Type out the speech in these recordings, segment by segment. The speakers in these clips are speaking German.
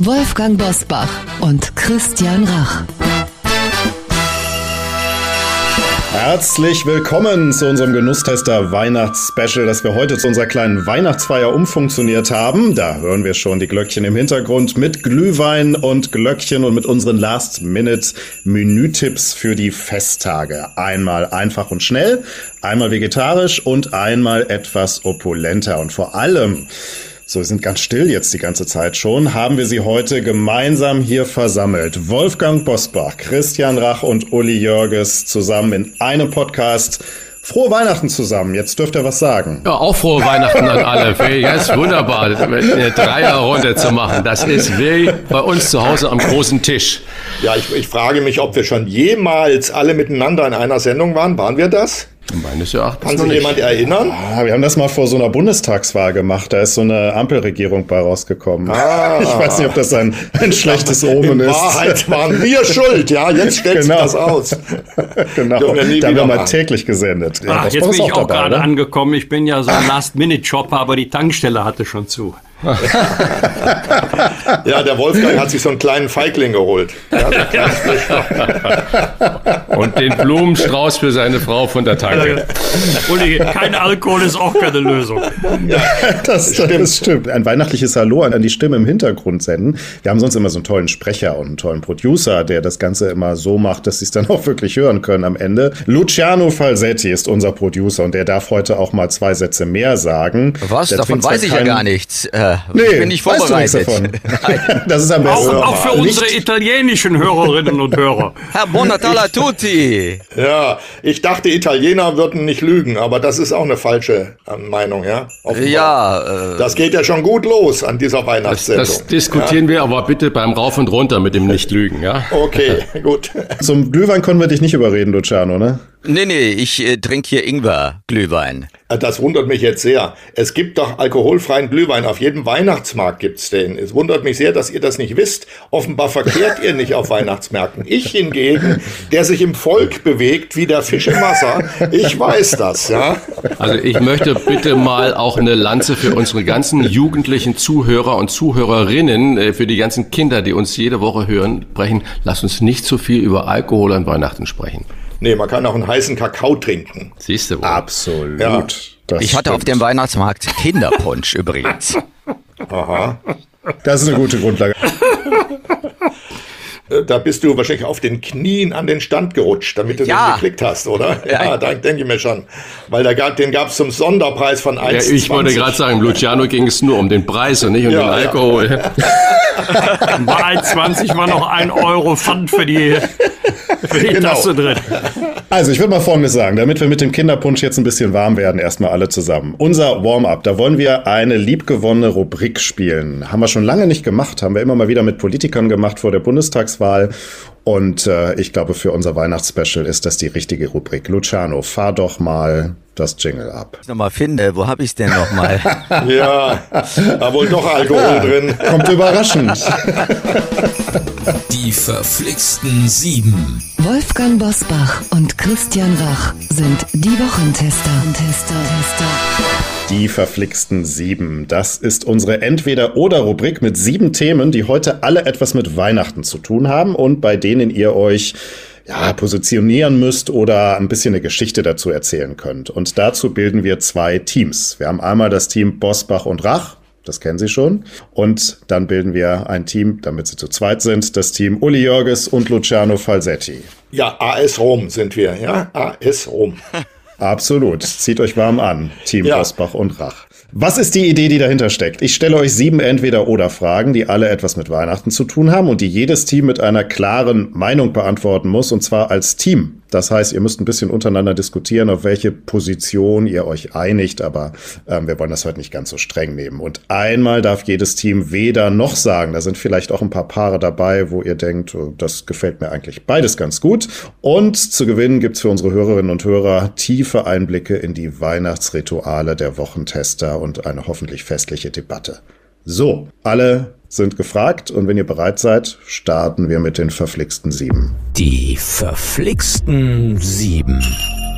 Wolfgang Bosbach und Christian Rach. Herzlich willkommen zu unserem Genusstester Weihnachtsspecial, das wir heute zu unserer kleinen Weihnachtsfeier umfunktioniert haben. Da hören wir schon die Glöckchen im Hintergrund mit Glühwein und Glöckchen und mit unseren Last-Minute-Menütipps für die Festtage. Einmal einfach und schnell, einmal vegetarisch und einmal etwas opulenter und vor allem so, wir sind ganz still jetzt die ganze Zeit schon. Haben wir Sie heute gemeinsam hier versammelt. Wolfgang Bosbach, Christian Rach und Uli Jörges zusammen in einem Podcast. Frohe Weihnachten zusammen. Jetzt dürft ihr was sagen. Ja, auch frohe Weihnachten an alle. Ja, ist wunderbar, eine Dreierrunde zu machen. Das ist wie bei uns zu Hause am großen Tisch. Ja, ich, ich frage mich, ob wir schon jemals alle miteinander in einer Sendung waren. Waren wir das? Meines Erachtens Kann sich jemand erinnern? Ah, wir haben das mal vor so einer Bundestagswahl gemacht. Da ist so eine Ampelregierung bei rausgekommen. Ah. Ich weiß nicht, ob das ein, ein schlechtes Omen ist. Wahrheit waren wir schuld, ja. Jetzt stellt sich Genau. das aus. genau. Da haben wir mal machen. täglich gesendet. Ja, Ach, das jetzt war bin ich auch dabei, gerade ne? angekommen. Ich bin ja so ein Last-Minute-Shopper, aber die Tankstelle hatte schon zu. Ja, der Wolfgang hat sich so einen kleinen Feigling geholt. Und den Blumenstrauß für seine Frau von der Tanke. Kein Alkohol ist auch keine Lösung. Das, das stimmt. stimmt. Ein weihnachtliches Hallo an, die Stimme im Hintergrund senden. Wir haben sonst immer so einen tollen Sprecher und einen tollen Producer, der das Ganze immer so macht, dass sie es dann auch wirklich hören können am Ende. Luciano Falsetti ist unser Producer und der darf heute auch mal zwei Sätze mehr sagen. Was? Der Davon weiß ich ja gar nichts. Äh, Nee, ich bin nicht weißt du nichts vorbereitet. davon. Das ist am Auch, besten. auch für Nicht- unsere italienischen Hörerinnen und Hörer. Herr Buon Natale a tutti. Ja, ich dachte, Italiener würden nicht lügen, aber das ist auch eine falsche äh, Meinung, ja. Offenbar. Ja, äh, Das geht ja schon gut los an dieser Das, Weihnachtssendung. das diskutieren wir aber bitte beim Rauf und Runter mit dem Nicht-Lügen, ja? Okay, gut. Zum Glühwein können wir dich nicht überreden, Luciano, ne? Nee, nee, ich äh, trinke hier Ingwer-Glühwein. Das wundert mich jetzt sehr. Es gibt doch alkoholfreien Glühwein. Auf jedem Weihnachtsmarkt gibt's den. Es wundert mich sehr, dass ihr das nicht wisst. Offenbar verkehrt ihr nicht auf Weihnachtsmärkten. Ich hingegen, der sich im Volk bewegt wie der Fisch im Wasser, ich weiß das, ja. Also ich möchte bitte mal auch eine Lanze für unsere ganzen jugendlichen Zuhörer und Zuhörerinnen, äh, für die ganzen Kinder, die uns jede Woche hören, brechen. Lass uns nicht zu viel über Alkohol an Weihnachten sprechen. Nee, man kann auch einen heißen Kakao trinken. Siehst du wohl. Absolut. Ja. Ich hatte auf dem Weihnachtsmarkt Kinderpunsch übrigens. Aha. Das ist eine gute Grundlage. Äh, Da bist du wahrscheinlich auf den Knien an den Stand gerutscht, damit du Ja. den geklickt hast, oder? Ja, Ja. da denke ich mir schon. Weil da gab, den gab's zum Sonderpreis von Ja, 1,20. ich wollte gerade sagen, Luciano ging es nur um den Preis und nicht um Ja, den ja. Alkohol. Bei 1,20 war noch ein Euro Pfand für die Genau. Also, ich würde mal Folgendes sagen, damit wir mit dem Kinderpunsch jetzt ein bisschen warm werden, erstmal alle zusammen. Unser Warm-up, da wollen wir eine liebgewonnene Rubrik spielen. Haben wir schon lange nicht gemacht, haben wir immer mal wieder mit Politikern gemacht vor der Bundestagswahl. Und äh, ich glaube, für unser Weihnachtsspecial ist das die richtige Rubrik. Luciano, fahr doch mal das Jingle ab. Ich nochmal finde, wo habe ich denn nochmal? Ja, da wohl doch Alkohol drin. Kommt überraschend. Die verflixten Sieben. Wolfgang Bosbach und Christian Rach sind die Wochentester. Tester, Tester. Die verflixten sieben. Das ist unsere Entweder-Oder-Rubrik mit sieben Themen, die heute alle etwas mit Weihnachten zu tun haben und bei denen ihr euch ja, positionieren müsst oder ein bisschen eine Geschichte dazu erzählen könnt. Und dazu bilden wir zwei Teams. Wir haben einmal das Team Bosbach und Rach. Das kennen Sie schon. Und dann bilden wir ein Team, damit Sie zu zweit sind, das Team Uli Jörges und Luciano Falsetti. Ja, AS Rom sind wir, ja? AS Rom. Absolut. Zieht euch warm an, Team Ja. Bosbach und Rach. Was ist die Idee, die dahinter steckt? Ich stelle euch sieben Entweder-Oder-Fragen, die alle etwas mit Weihnachten zu tun haben und die jedes Team mit einer klaren Meinung beantworten muss, und zwar als Team. Das heißt, ihr müsst ein bisschen untereinander diskutieren, auf welche Position ihr euch einigt, aber ähm, wir wollen das heute nicht ganz so streng nehmen. Und einmal darf jedes Team weder noch sagen. Da sind vielleicht auch ein paar Paare dabei, wo ihr denkt, oh, das gefällt mir eigentlich beides ganz gut. Und zu gewinnen gibt's für unsere Hörerinnen und Hörer tiefe Einblicke in die Weihnachtsrituale der Wochentester und eine hoffentlich festliche Debatte. So, alle sind gefragt und wenn ihr bereit seid, starten wir mit den verflixten sieben. Die verflixten sieben.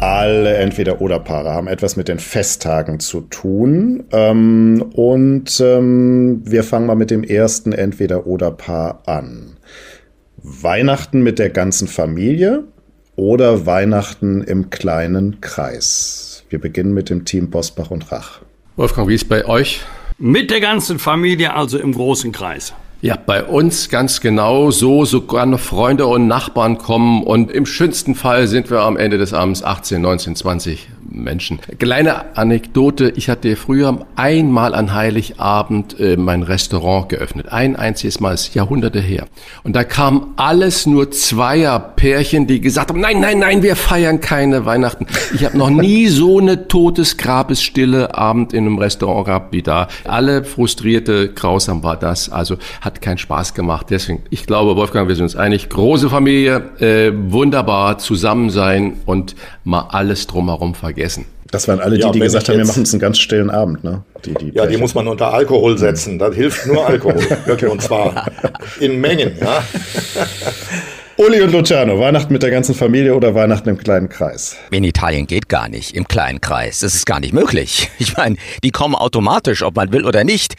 Alle Entweder-Oder-Paare haben etwas mit den Festtagen zu tun. Ähm, und ähm, wir fangen mal mit dem ersten Entweder-Oder-Paar an. Weihnachten mit der ganzen Familie oder Weihnachten im kleinen Kreis? Wir beginnen mit dem Team Bosbach und Rach. Wolfgang, wie ist bei euch? Mit der ganzen Familie, also im großen Kreis. Ja, bei uns ganz genau so, sogar noch Freunde und Nachbarn kommen und im schönsten Fall sind wir am Ende des Abends 18, 19, 20 Menschen. Kleine Anekdote, ich hatte früher einmal an Heiligabend äh, mein Restaurant geöffnet. Ein einziges Mal, ist Jahrhunderte her. Und da kamen alles nur Zweierpärchen, die gesagt haben, nein, nein, nein, wir feiern keine Weihnachten. Ich habe noch nie so eine totes Grabesstille Abend in einem Restaurant gehabt wie da. Alle frustrierte, grausam war das. Also hat keinen Spaß gemacht. Deswegen, ich glaube, Wolfgang, wir sind uns einig. Große Familie, äh, wunderbar, zusammen sein und mal alles drumherum vergessen. Das waren alle die, Ja, die gesagt haben, wir machen uns einen ganz stillen Abend, ne? Die, die Ja, die muss man unter Alkohol setzen. Das hilft nur Alkohol. Wirklich, und zwar in Mengen. Ja? Uli und Luciano, Weihnachten mit der ganzen Familie oder Weihnachten im kleinen Kreis? In Italien geht gar nicht, im kleinen Kreis. Das ist gar nicht möglich. Ich meine, die kommen automatisch, ob man will oder nicht.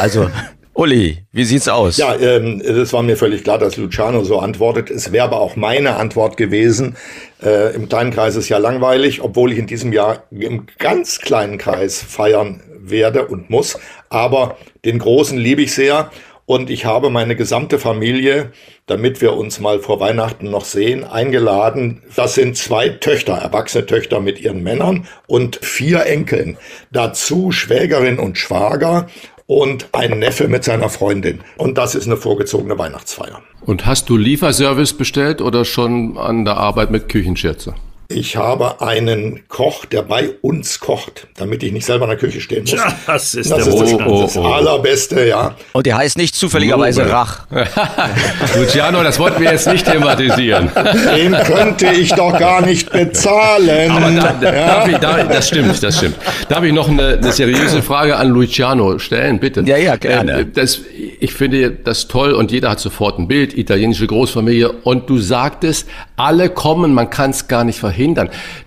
Also, Uli, wie sieht's aus? Ja, ähm, das war mir völlig klar, dass Luciano so antwortet. Es wäre aber auch meine Antwort gewesen. Äh, Im kleinen Kreis ist ja langweilig, obwohl ich in diesem Jahr im ganz kleinen Kreis feiern werde und muss. Aber den großen liebe ich sehr. Und ich habe meine gesamte Familie, damit wir uns mal vor Weihnachten noch sehen, eingeladen. Das sind zwei Töchter, erwachsene Töchter mit ihren Männern und vier Enkeln. Dazu Schwägerin und Schwager und ein Neffe mit seiner Freundin. Und das ist eine vorgezogene Weihnachtsfeier. Und hast du Lieferservice bestellt oder schon an der Arbeit mit Küchenschürze? Ich habe einen Koch, der bei uns kocht, damit ich nicht selber in der Küche stehen muss. Tja, das ist Das der ist das, Wohlstand. oh, das oh. Allerbeste, ja. Und der heißt nicht zufälligerweise Lobe. Rach. Luciano, das wollten wir jetzt nicht thematisieren. Den könnte ich doch gar nicht bezahlen. Aber da, da, ja. darf ich, da, das stimmt, das stimmt. Darf ich noch eine, eine seriöse Frage an Luciano stellen, bitte? Ja, ja, gerne. Äh, Das, ich finde das toll und jeder hat sofort ein Bild, italienische Großfamilie. Und du sagtest, alle kommen, man kann es gar nicht verhindern.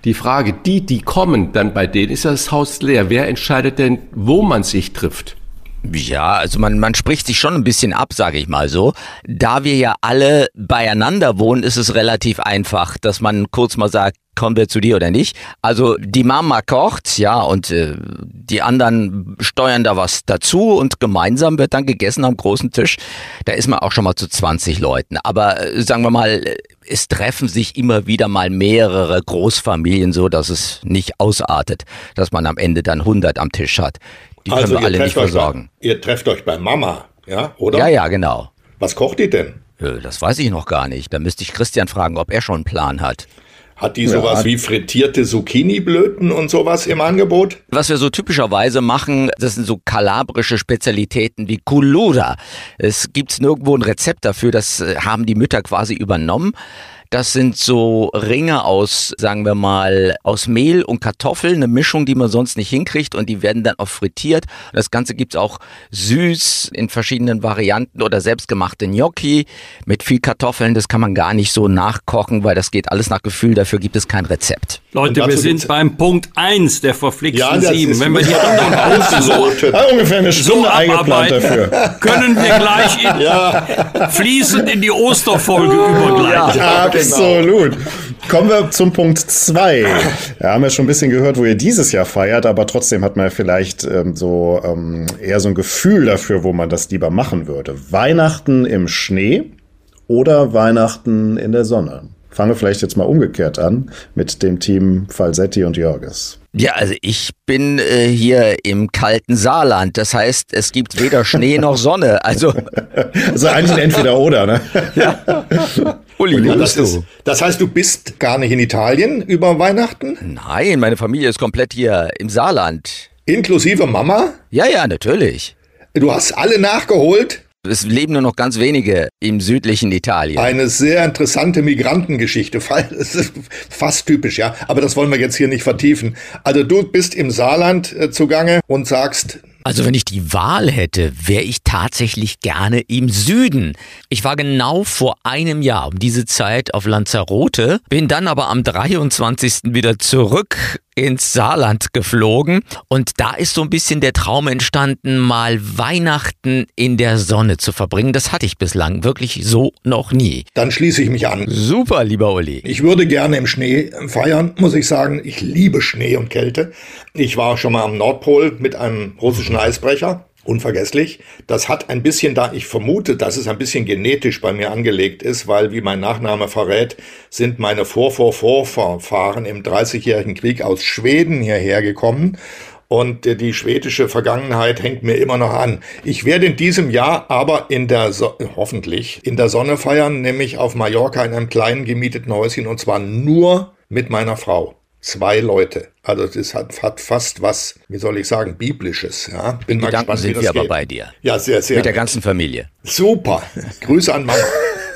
Die Frage, die, die kommen, dann bei denen ist das Haus leer. Wer entscheidet denn, wo man sich trifft? Ja, also man, man spricht sich schon ein bisschen ab, sage ich mal so. Da wir ja alle beieinander wohnen, ist es relativ einfach, dass man kurz mal sagt, kommen wir zu dir oder nicht. Also die Mama kocht, ja, und äh, die anderen steuern da was dazu und gemeinsam wird dann gegessen am großen Tisch. Da ist man auch schon mal zu 20 Leuten. Aber äh, sagen wir mal, äh, es treffen sich immer wieder mal mehrere Großfamilien so, dass es nicht ausartet, dass man am Ende dann 100 am Tisch hat. Die können wir alle nicht versorgen. Bei, ihr trefft euch bei Mama, ja, oder? Ja, ja, genau. Was kocht die denn? Äh, Das weiß ich noch gar nicht. Da müsste ich Christian fragen, ob er schon einen Plan hat. Hat die sowas wie frittierte Zucchini-Blöten und sowas im Angebot? Was wir so typischerweise machen, das sind so kalabrische Spezialitäten wie Kulura. Es gibt nirgendwo ein Rezept dafür, das äh, haben die Mütter quasi übernommen. Das sind so Ringe aus, sagen wir mal, aus Mehl und Kartoffeln, eine Mischung, die man sonst nicht hinkriegt und die werden dann auch frittiert. Das Ganze gibt's auch süß in verschiedenen Varianten oder selbstgemachte Gnocchi mit viel Kartoffeln. Das kann man gar nicht so nachkochen, weil das geht alles nach Gefühl. Dafür gibt es kein Rezept. Leute, wir sind beim Punkt 1 der verflixten das sieben. Wenn wir die anderen Punkte so. Ah, ungefähr eine so Stunde eingeplant abarbeiten, dafür. können wir gleich in, fließend in die Osterfolge übergleiten. Ja, genau. Absolut. Kommen wir zum Punkt zwei. Wir haben ja schon ein bisschen gehört, wo ihr dieses Jahr feiert, aber trotzdem hat man ja vielleicht ähm, so ähm, eher so ein Gefühl dafür, wo man das lieber machen würde. Weihnachten im Schnee oder Weihnachten in der Sonne? Fangen wir vielleicht jetzt mal umgekehrt an mit dem Team Falsetti und Jorges. Ja, also ich bin äh, hier im kalten Saarland. Das heißt, es gibt weder Schnee noch Sonne. Also Also eigentlich ein Entweder-Oder, ne? Uli, Ja, wo das, bist du? ist, das heißt, du bist gar nicht in Italien über Weihnachten? Nein, meine Familie ist komplett hier im Saarland. Inklusive Mama? Ja, ja, natürlich. Du hast alle nachgeholt? Es leben nur noch ganz wenige im südlichen Italien. Eine sehr interessante Migrantengeschichte. Fast typisch, ja. Aber das wollen wir jetzt hier nicht vertiefen. Also du bist im Saarland äh, zugange und sagst, Also wenn ich die Wahl hätte, wäre ich tatsächlich gerne im Süden. Ich war genau vor einem Jahr um diese Zeit auf Lanzarote, bin dann aber am 23. wieder zurück ins Saarland geflogen und da ist so ein bisschen der Traum entstanden, mal Weihnachten in der Sonne zu verbringen. Das hatte ich bislang wirklich so noch nie. dann schließe ich mich an. Super, lieber Uli. Ich würde gerne im Schnee feiern, muss ich sagen. Ich liebe Schnee und Kälte. Ich war schon mal am Nordpol mit einem russischen Eisbrecher. Unvergesslich. Das hat ein bisschen da, ich vermute, dass es ein bisschen genetisch bei mir angelegt ist, weil, wie mein Nachname verrät, sind meine Vorvorvorfahren im Dreißigjährigen Krieg aus Schweden hierher gekommen. Und äh, die schwedische Vergangenheit hängt mir immer noch an. Ich werde in diesem Jahr aber in der, so hoffentlich, in der Sonne feiern, nämlich auf Mallorca in einem kleinen gemieteten Häuschen und zwar nur mit meiner Frau. Zwei Leute. Also das hat, hat fast was, wie soll ich sagen, biblisches. Ja, bin mal Gedanken gespannt, sind wir aber geht. bei dir. Ja, sehr, sehr. Mit der ganzen Familie. Super. Grüße an Mama.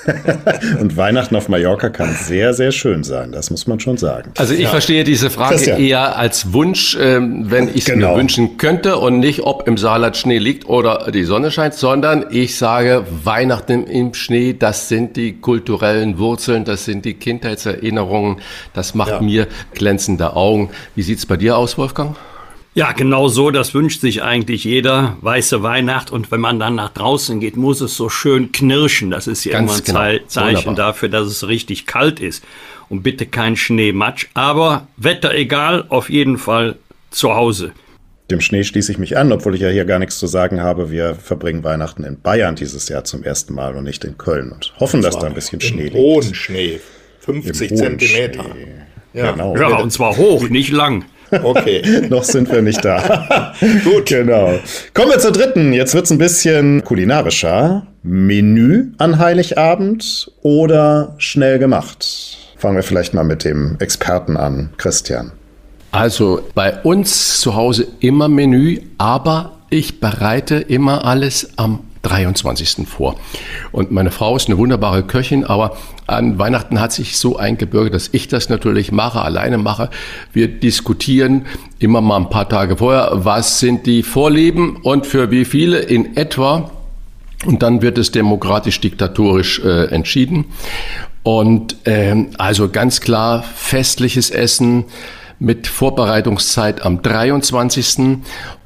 Und Weihnachten auf Mallorca kann sehr, sehr schön sein. Das muss man schon sagen. Also ich verstehe diese Frage Christian. eher als Wunsch, ähm, wenn ich es Genau. mir wünschen könnte und nicht, ob im Saarland Schnee liegt oder die Sonne scheint, sondern ich sage, Weihnachten im Schnee, das sind die kulturellen Wurzeln, das sind die Kindheitserinnerungen, das macht Ja. mir glänzende Augen. Wie sieht's bei dir aus, Wolfgang? Ja, genau so, das wünscht sich eigentlich jeder. Weiße Weihnacht und wenn man dann nach draußen geht, muss es so schön knirschen. Das ist ja Ganz immer ein genau. Zei- Zeichen Wunderbar. dafür, dass es richtig kalt ist. Und bitte kein Schneematsch. Aber Wetter egal, auf jeden Fall zu Hause. Dem Schnee schließe ich mich an, obwohl ich ja hier gar nichts zu sagen habe. Wir verbringen Weihnachten in Bayern dieses Jahr zum ersten Mal und nicht in Köln und hoffen, dass da ein bisschen Schnee liegt. hohen Schnee. 50 Im hohen Zentimeter. Schnee. Ja. Genau. Ja, und zwar hoch, nicht lang. Okay. Noch sind wir nicht da. Gut. Genau. Kommen wir zur dritten. Jetzt wird's ein bisschen kulinarischer. Menü an Heiligabend oder schnell gemacht? Fangen wir vielleicht mal mit dem Experten an, Christian. Also bei uns zu Hause immer Menü, aber ich bereite immer alles am 23. vor. Und meine Frau ist eine wunderbare Köchin, aber an Weihnachten hat sich so eingebürgert, dass ich das natürlich mache, alleine mache. Wir diskutieren immer mal ein paar Tage vorher, was sind die Vorlieben und für wie viele in etwa. Und dann wird es demokratisch-diktatorisch äh, entschieden. Und ähm, also ganz klar festliches Essen mit Vorbereitungszeit am 23.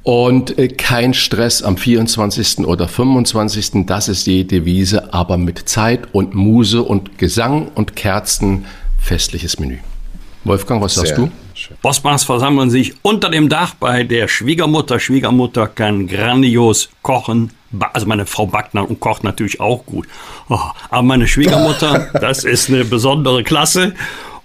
und äh, kein Stress am 24. oder 25. Das ist die Devise, aber mit Zeit und Muse und Gesang und Kerzen festliches Menü. Wolfgang, was sagst Sehr du? schön. Versammeln sich unter dem Dach bei der Schwiegermutter. Schwiegermutter kann grandios kochen. Also meine Frau backt und kocht natürlich auch gut. Oh, aber meine Schwiegermutter, das ist eine besondere Klasse.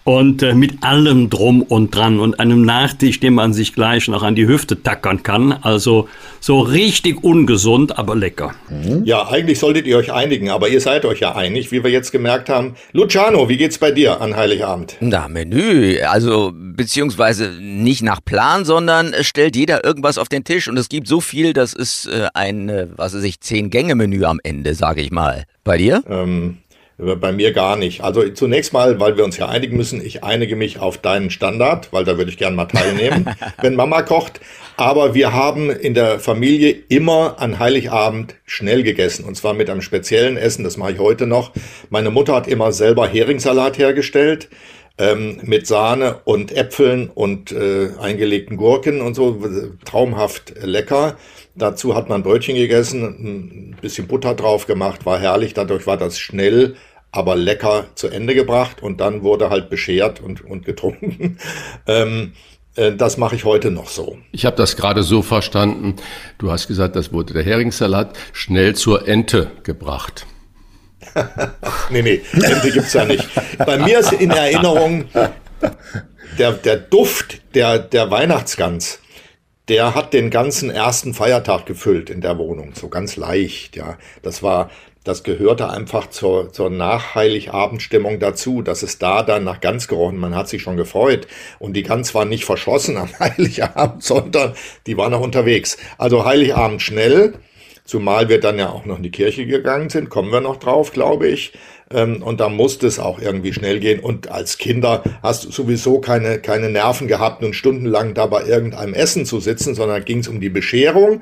Und äh, mit allem drum und dran und einem Nachtisch, den man sich gleich noch an die Hüfte tackern kann. Also so richtig ungesund, aber lecker. Ja, eigentlich solltet ihr euch einigen, aber ihr seid euch ja einig, wie wir jetzt gemerkt haben. Luciano, wie geht's bei dir an Heiligabend? Na, Menü, also beziehungsweise nicht nach Plan, sondern es stellt jeder irgendwas auf den Tisch und es gibt so viel, das ist äh, ein, äh, was weiß ich, Zehn-Gänge-Menü am Ende, sage ich mal. Bei dir? Ähm, bei mir gar nicht. Also zunächst mal, weil wir uns ja einigen müssen, ich einige mich auf deinen Standard, weil da würde ich gern mal teilnehmen, wenn Mama kocht. Aber wir haben in der Familie immer an Heiligabend schnell gegessen. Und zwar mit einem speziellen Essen, das mache ich heute noch. Meine Mutter hat immer selber Heringssalat hergestellt. Ähm, mit Sahne und Äpfeln und äh, eingelegten Gurken und so. Traumhaft lecker. Dazu hat man Brötchen gegessen, ein bisschen Butter drauf gemacht, war herrlich. Dadurch war das schnell, aber lecker zu Ende gebracht und dann wurde halt beschert und, und getrunken. ähm, äh, das mache ich heute noch so. Ich habe das gerade so verstanden. Du hast gesagt, das wurde der Heringssalat schnell zur Ente gebracht. Nee, nee, Ente gibt's ja nicht. Bei mir ist in Erinnerung der, der Duft der, der Weihnachtsgans. Der hat den ganzen ersten Feiertag gefüllt in der Wohnung, so ganz leicht, ja. Das war das gehörte einfach zur, zur Nachheiligabendstimmung dazu, dass es da dann nach Gans gerochen, man hat sich schon gefreut und die Gans war nicht verschossen am Heiligabend, sondern die war noch unterwegs. Also Heiligabend schnell, zumal wir dann ja auch noch in die Kirche gegangen sind, kommen wir noch drauf, glaube ich. Ähm, und da musste es auch irgendwie schnell gehen. Und als Kinder hast du sowieso keine, keine Nerven gehabt, nun stundenlang da bei irgendeinem Essen zu sitzen, sondern ging es um die Bescherung.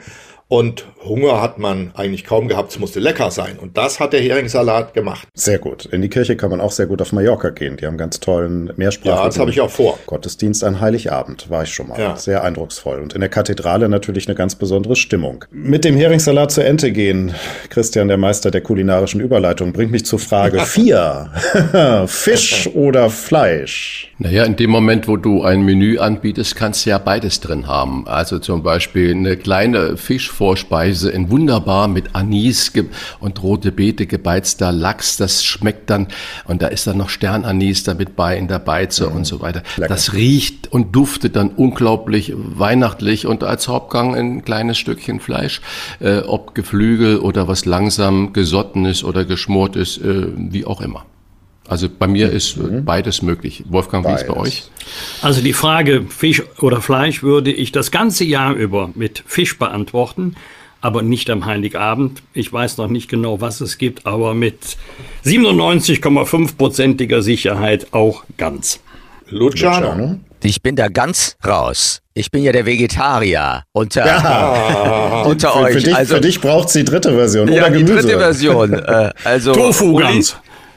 Und Hunger hat man eigentlich kaum gehabt, es musste lecker sein. Und das hat der Heringssalat gemacht. Sehr gut. In die Kirche kann man auch sehr gut auf Mallorca gehen. Die haben ganz tollen Mehrsprachigen Ja, das habe ich auch vor. Gottesdienst an Heiligabend, war ich schon mal. Ja. Sehr eindrucksvoll. Und in der Kathedrale natürlich eine ganz besondere Stimmung. Mit dem Heringssalat zur Ente gehen, Christian, der Meister der kulinarischen Überleitung, bringt mich zur Frage 4. Fisch oder Fleisch? Naja, in dem Moment, wo du ein Menü anbietest, kannst du ja beides drin haben. Also zum Beispiel eine kleine Fischvorspeise in wunderbar mit Anis und rote Beete gebeizter Lachs. Das schmeckt dann, und da ist dann noch Sternanis damit bei in der Beize und so weiter. Das riecht und duftet dann unglaublich weihnachtlich und als Hauptgang ein kleines Stückchen Fleisch, äh, ob Geflügel oder was langsam gesotten ist oder geschmort ist, äh, wie auch immer. Also bei mir ist äh, beides möglich. Wolfgang, wie ist bei Beides. euch? Also die Frage Fisch oder Fleisch würde ich das ganze Jahr über mit Fisch beantworten, aber nicht am Heiligabend. Ich weiß noch nicht genau, was es gibt, aber mit 97,5%iger Sicherheit auch ganz. Luciano. Ich bin da ganz raus. Ich bin ja der Vegetarier unter, unter Für, euch. für, dich, also, für dich braucht sie dritte Version ja, oder die Gemüse. dritte Version. Äh, also Tofu Uli? ganz.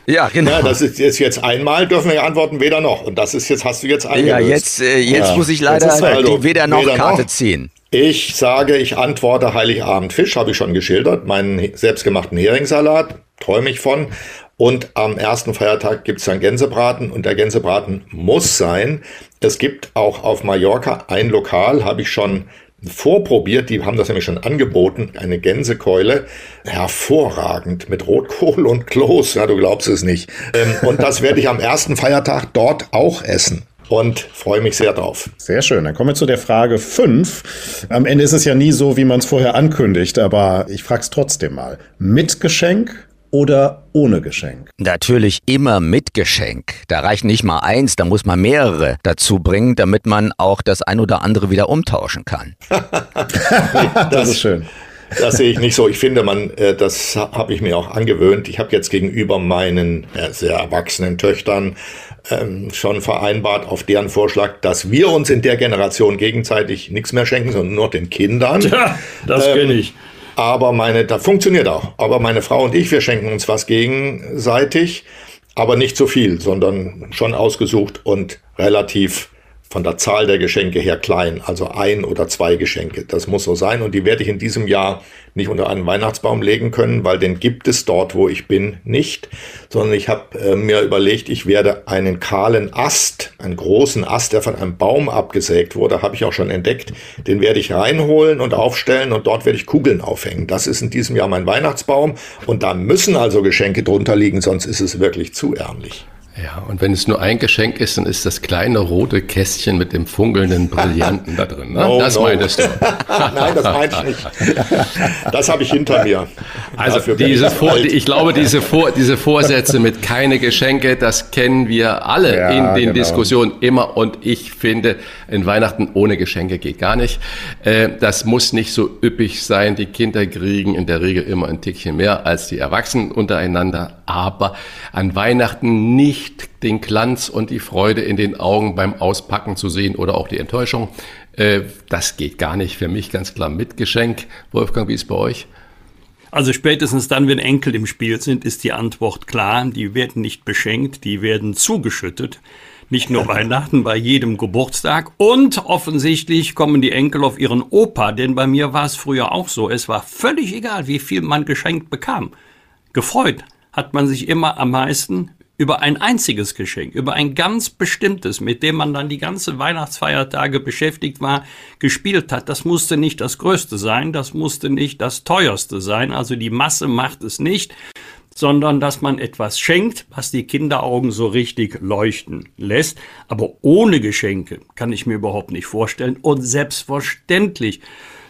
Ja, genau. Ja, das ist jetzt, jetzt einmal, dürfen wir ja antworten, weder noch. Und das ist jetzt, hast du jetzt eingelöst. Ja, jetzt, äh, jetzt Ja, muss ich leider also die weder noch weder Karte noch. ziehen. Ich sage, ich antworte Heiligabend Fisch, habe ich schon geschildert. Meinen selbstgemachten Heringssalat, träume ich von. Und am ersten Feiertag gibt es dann Gänsebraten und der Gänsebraten muss sein. Es gibt auch auf Mallorca ein Lokal, habe ich schon vorprobiert, die haben das nämlich schon angeboten, eine Gänsekeule, hervorragend mit Rotkohl und Kloß, ja, du glaubst es nicht. Ähm, Und das werde ich am ersten Feiertag dort auch essen und freue mich sehr drauf. Sehr schön. Dann kommen wir zu der Frage 5. Am Ende ist es ja nie so, wie man es vorher ankündigt, aber ich frage es trotzdem mal. Mit Geschenk oder ohne Geschenk? Natürlich immer mit Geschenk. Da reicht nicht mal eins, da muss man mehrere dazu bringen, damit man auch das ein oder andere wieder umtauschen kann. Das ist schön. Das sehe ich nicht so. Ich finde, man, äh, das habe ich mir auch angewöhnt. Ich habe jetzt gegenüber meinen äh, sehr erwachsenen Töchtern ähm, schon vereinbart auf deren Vorschlag, dass wir uns in der Generation gegenseitig nichts mehr schenken, sondern nur den Kindern. Ja, das kenne ich. Aber meine, das funktioniert auch. Aber meine Frau und ich, wir schenken uns was gegenseitig, aber nicht so viel, sondern schon ausgesucht und relativ von der Zahl der Geschenke her klein, also ein oder zwei Geschenke. Das muss so sein und die werde ich in diesem Jahr nicht unter einen Weihnachtsbaum legen können, weil den gibt es dort, wo ich bin, nicht, sondern ich habe äh, mir überlegt, ich werde einen kahlen Ast, einen großen Ast, der von einem Baum abgesägt wurde, habe ich auch schon entdeckt, den werde ich reinholen und aufstellen und dort werde ich Kugeln aufhängen. Das ist in diesem Jahr mein Weihnachtsbaum und da müssen also Geschenke drunter liegen, sonst ist es wirklich zu ärmlich. Ja, und wenn es nur ein Geschenk ist, dann ist das kleine rote Kästchen mit dem funkelnden Brillanten da drin. Ne? No, das no. meintest du. Nein, das meinte ich nicht. Das habe ich hinter mir. Also Dafür diese ich Vor ich glaube, diese, Vor diese Vorsätze mit keine Geschenke, das kennen wir alle Ja, in den genau. Diskussionen immer. Und ich finde, in Weihnachten ohne Geschenke geht gar nicht. Äh, Das muss nicht so üppig sein. Die Kinder kriegen in der Regel immer ein Tickchen mehr als die Erwachsenen untereinander. Aber an Weihnachten nicht den Glanz und die Freude in den Augen beim Auspacken zu sehen oder auch die Enttäuschung. Äh, Das geht gar nicht. Für mich ganz klar mit Geschenk. Wolfgang, wie ist bei euch? Also spätestens dann, wenn Enkel im Spiel sind, ist die Antwort klar. Die werden nicht beschenkt, die werden zugeschüttet. Nicht nur Weihnachten, bei jedem Geburtstag. Und offensichtlich kommen die Enkel auf ihren Opa, denn bei mir war es früher auch so. Es war völlig egal, wie viel man geschenkt bekam. Gefreut hat man sich immer am meisten über ein einziges Geschenk, über ein ganz bestimmtes, mit dem man dann die ganze Weihnachtsfeiertage beschäftigt war, gespielt hat. Das musste nicht das Größte sein, das musste nicht das Teuerste sein, also die Masse macht es nicht, sondern dass man etwas schenkt, was die Kinderaugen so richtig leuchten lässt. Aber ohne Geschenke kann ich mir überhaupt nicht vorstellen. Und selbstverständlich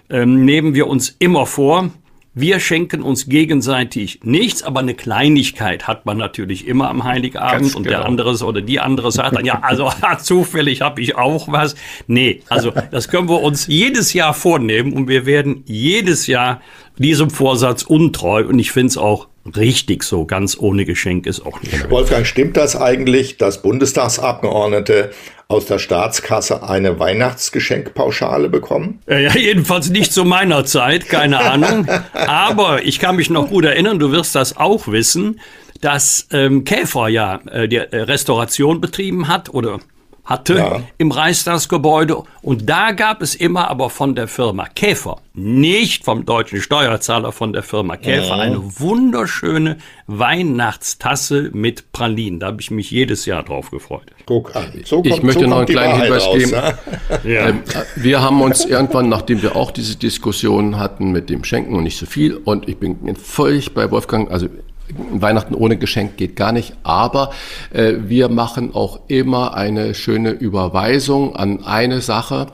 ähm, nehmen wir uns immer vor, Wir schenken uns gegenseitig nichts, aber eine Kleinigkeit hat man natürlich immer am Heiligabend Ganz und genau. der andere oder die andere sagt dann, ja, also zufällig habe ich auch was. Nee, also das können wir uns jedes Jahr vornehmen und wir werden jedes Jahr diesem Vorsatz untreu und ich finde es auch richtig so, ganz ohne Geschenk ist auch nicht. Wolfgang, stimmt das eigentlich, dass Bundestagsabgeordnete aus der Staatskasse eine Weihnachtsgeschenkpauschale bekommen? Äh, Ja, jedenfalls nicht zu meiner Zeit, keine Ahnung. Aber ich kann mich noch gut erinnern, du wirst das auch wissen, dass ähm, Käfer ja äh, die Restauration betrieben hat oder hatte Ja. im Reichstagsgebäude. Und da gab es immer aber von der Firma Käfer, nicht vom deutschen Steuerzahler, von der Firma Käfer, eine wunderschöne Weihnachtstasse mit Pralinen. Da habe ich mich jedes Jahr drauf gefreut. Guck an. So Ich möchte so noch kommt einen kleinen Hinweis raus, geben. ne? Ja. Ähm, wir haben uns irgendwann, nachdem wir auch diese Diskussion hatten mit dem Schenken und nicht so viel, und ich bin völlig bei Wolfgang, also Weihnachten ohne Geschenk geht gar nicht, aber äh, wir machen auch immer eine schöne Überweisung an eine Sache,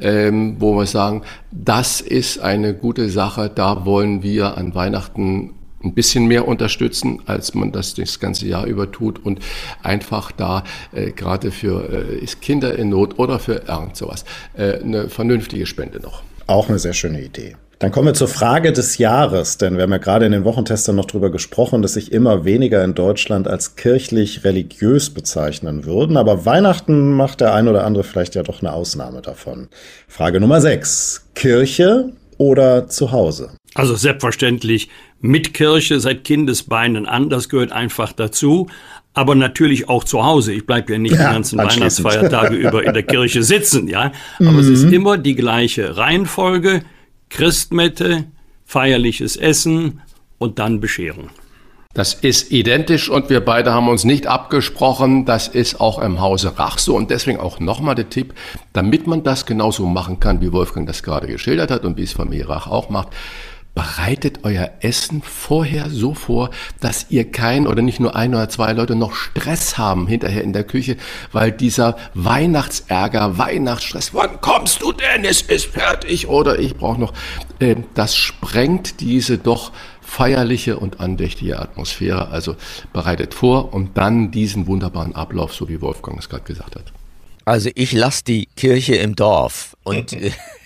ähm, wo wir sagen, das ist eine gute Sache, da wollen wir an Weihnachten ein bisschen mehr unterstützen, als man das das ganze Jahr über tut und einfach da äh, gerade für äh, Kinder in Not oder für irgend sowas äh, eine vernünftige Spende noch. Auch eine sehr schöne Idee. Dann kommen wir zur Frage des Jahres, denn wir haben ja gerade in den Wochentestern noch drüber gesprochen, dass sich immer weniger in Deutschland als kirchlich religiös bezeichnen würden. Aber Weihnachten macht der ein oder andere vielleicht ja doch eine Ausnahme davon. Frage Nummer 6. Kirche oder zu Hause? Also selbstverständlich mit Kirche seit Kindesbeinen an, das gehört einfach dazu. Aber natürlich auch zu Hause. Ich bleibe ja nicht die ganzen. Weihnachtsfeiertage über in der Kirche sitzen, ja. Aber es ist immer die gleiche Reihenfolge. Christmette, feierliches Essen und dann Bescherung. Das ist identisch und wir beide haben uns nicht abgesprochen. Das ist auch im Hause Rach so und deswegen auch nochmal der Tipp, damit man das genauso machen kann, wie Wolfgang das gerade geschildert hat und wie es Familie Rach auch macht. Bereitet euer Essen vorher so vor, dass ihr kein oder nicht nur ein oder zwei Leute noch Stress haben hinterher in der Küche, weil dieser Weihnachtsärger, Weihnachtsstress, wann kommst du denn? Es ist fertig oder ich brauche noch, äh, das sprengt diese doch feierliche und andächtige Atmosphäre. Also bereitet vor und dann diesen wunderbaren Ablauf, so wie Wolfgang es gerade gesagt hat. Also ich lasse die Kirche im Dorf und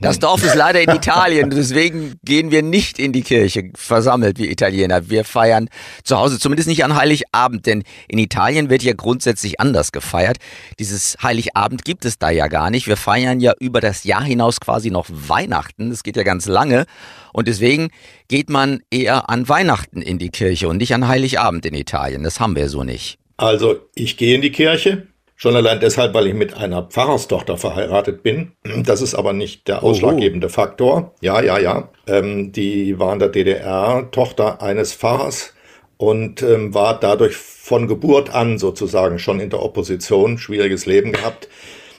das Dorf ist leider in Italien, deswegen gehen wir nicht in die Kirche versammelt wie Italiener. Wir feiern zu Hause, zumindest nicht an Heiligabend, denn in Italien wird ja grundsätzlich anders gefeiert. Dieses Heiligabend gibt es da ja gar nicht. Wir feiern ja über das Jahr hinaus quasi noch Weihnachten. Das geht ja ganz lange und deswegen geht man eher an Weihnachten in die Kirche und nicht an Heiligabend in Italien. Das haben wir so nicht. Also, ich gehe in die Kirche. Schon allein deshalb, weil ich mit einer Pfarrerstochter verheiratet bin. Das ist aber nicht der ausschlaggebende Faktor. Ja, ja, ja. Ähm, die war in der DDR Tochter eines Pfarrers und ähm, war dadurch von Geburt an sozusagen schon in der Opposition. Schwieriges Leben gehabt.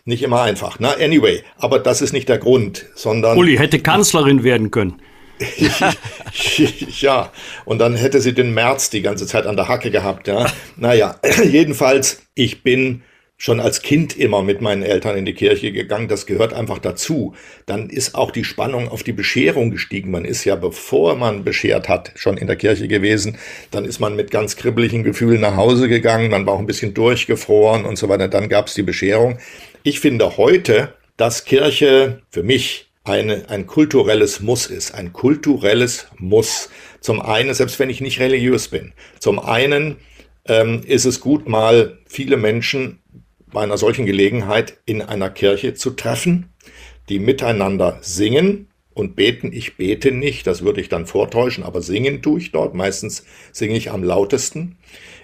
Nicht immer einfach. Na, anyway. Aber das ist nicht der Grund, sondern. Uli hätte Kanzlerin werden können. ja, und dann hätte sie den März die ganze Zeit an der Hacke gehabt, ja. Naja, jedenfalls, ich bin schon als Kind immer mit meinen Eltern in die Kirche gegangen. Das gehört einfach dazu. Dann ist auch die Spannung auf die Bescherung gestiegen. Man ist ja, bevor man beschert hat, schon in der Kirche gewesen. Dann ist man mit ganz kribbeligen Gefühlen nach Hause gegangen. Man war auch ein bisschen durchgefroren und so weiter. Dann gab es die Bescherung. Ich finde heute, dass Kirche für mich eine, ein kulturelles Muss ist. Ein kulturelles Muss. Zum einen, selbst wenn ich nicht religiös bin. Zum einen ähm, ist es gut, mal viele Menschen bei einer solchen Gelegenheit in einer Kirche zu treffen, die miteinander singen und beten. Ich bete nicht, das würde ich dann vortäuschen, aber singen tue ich dort. Meistens singe ich am lautesten.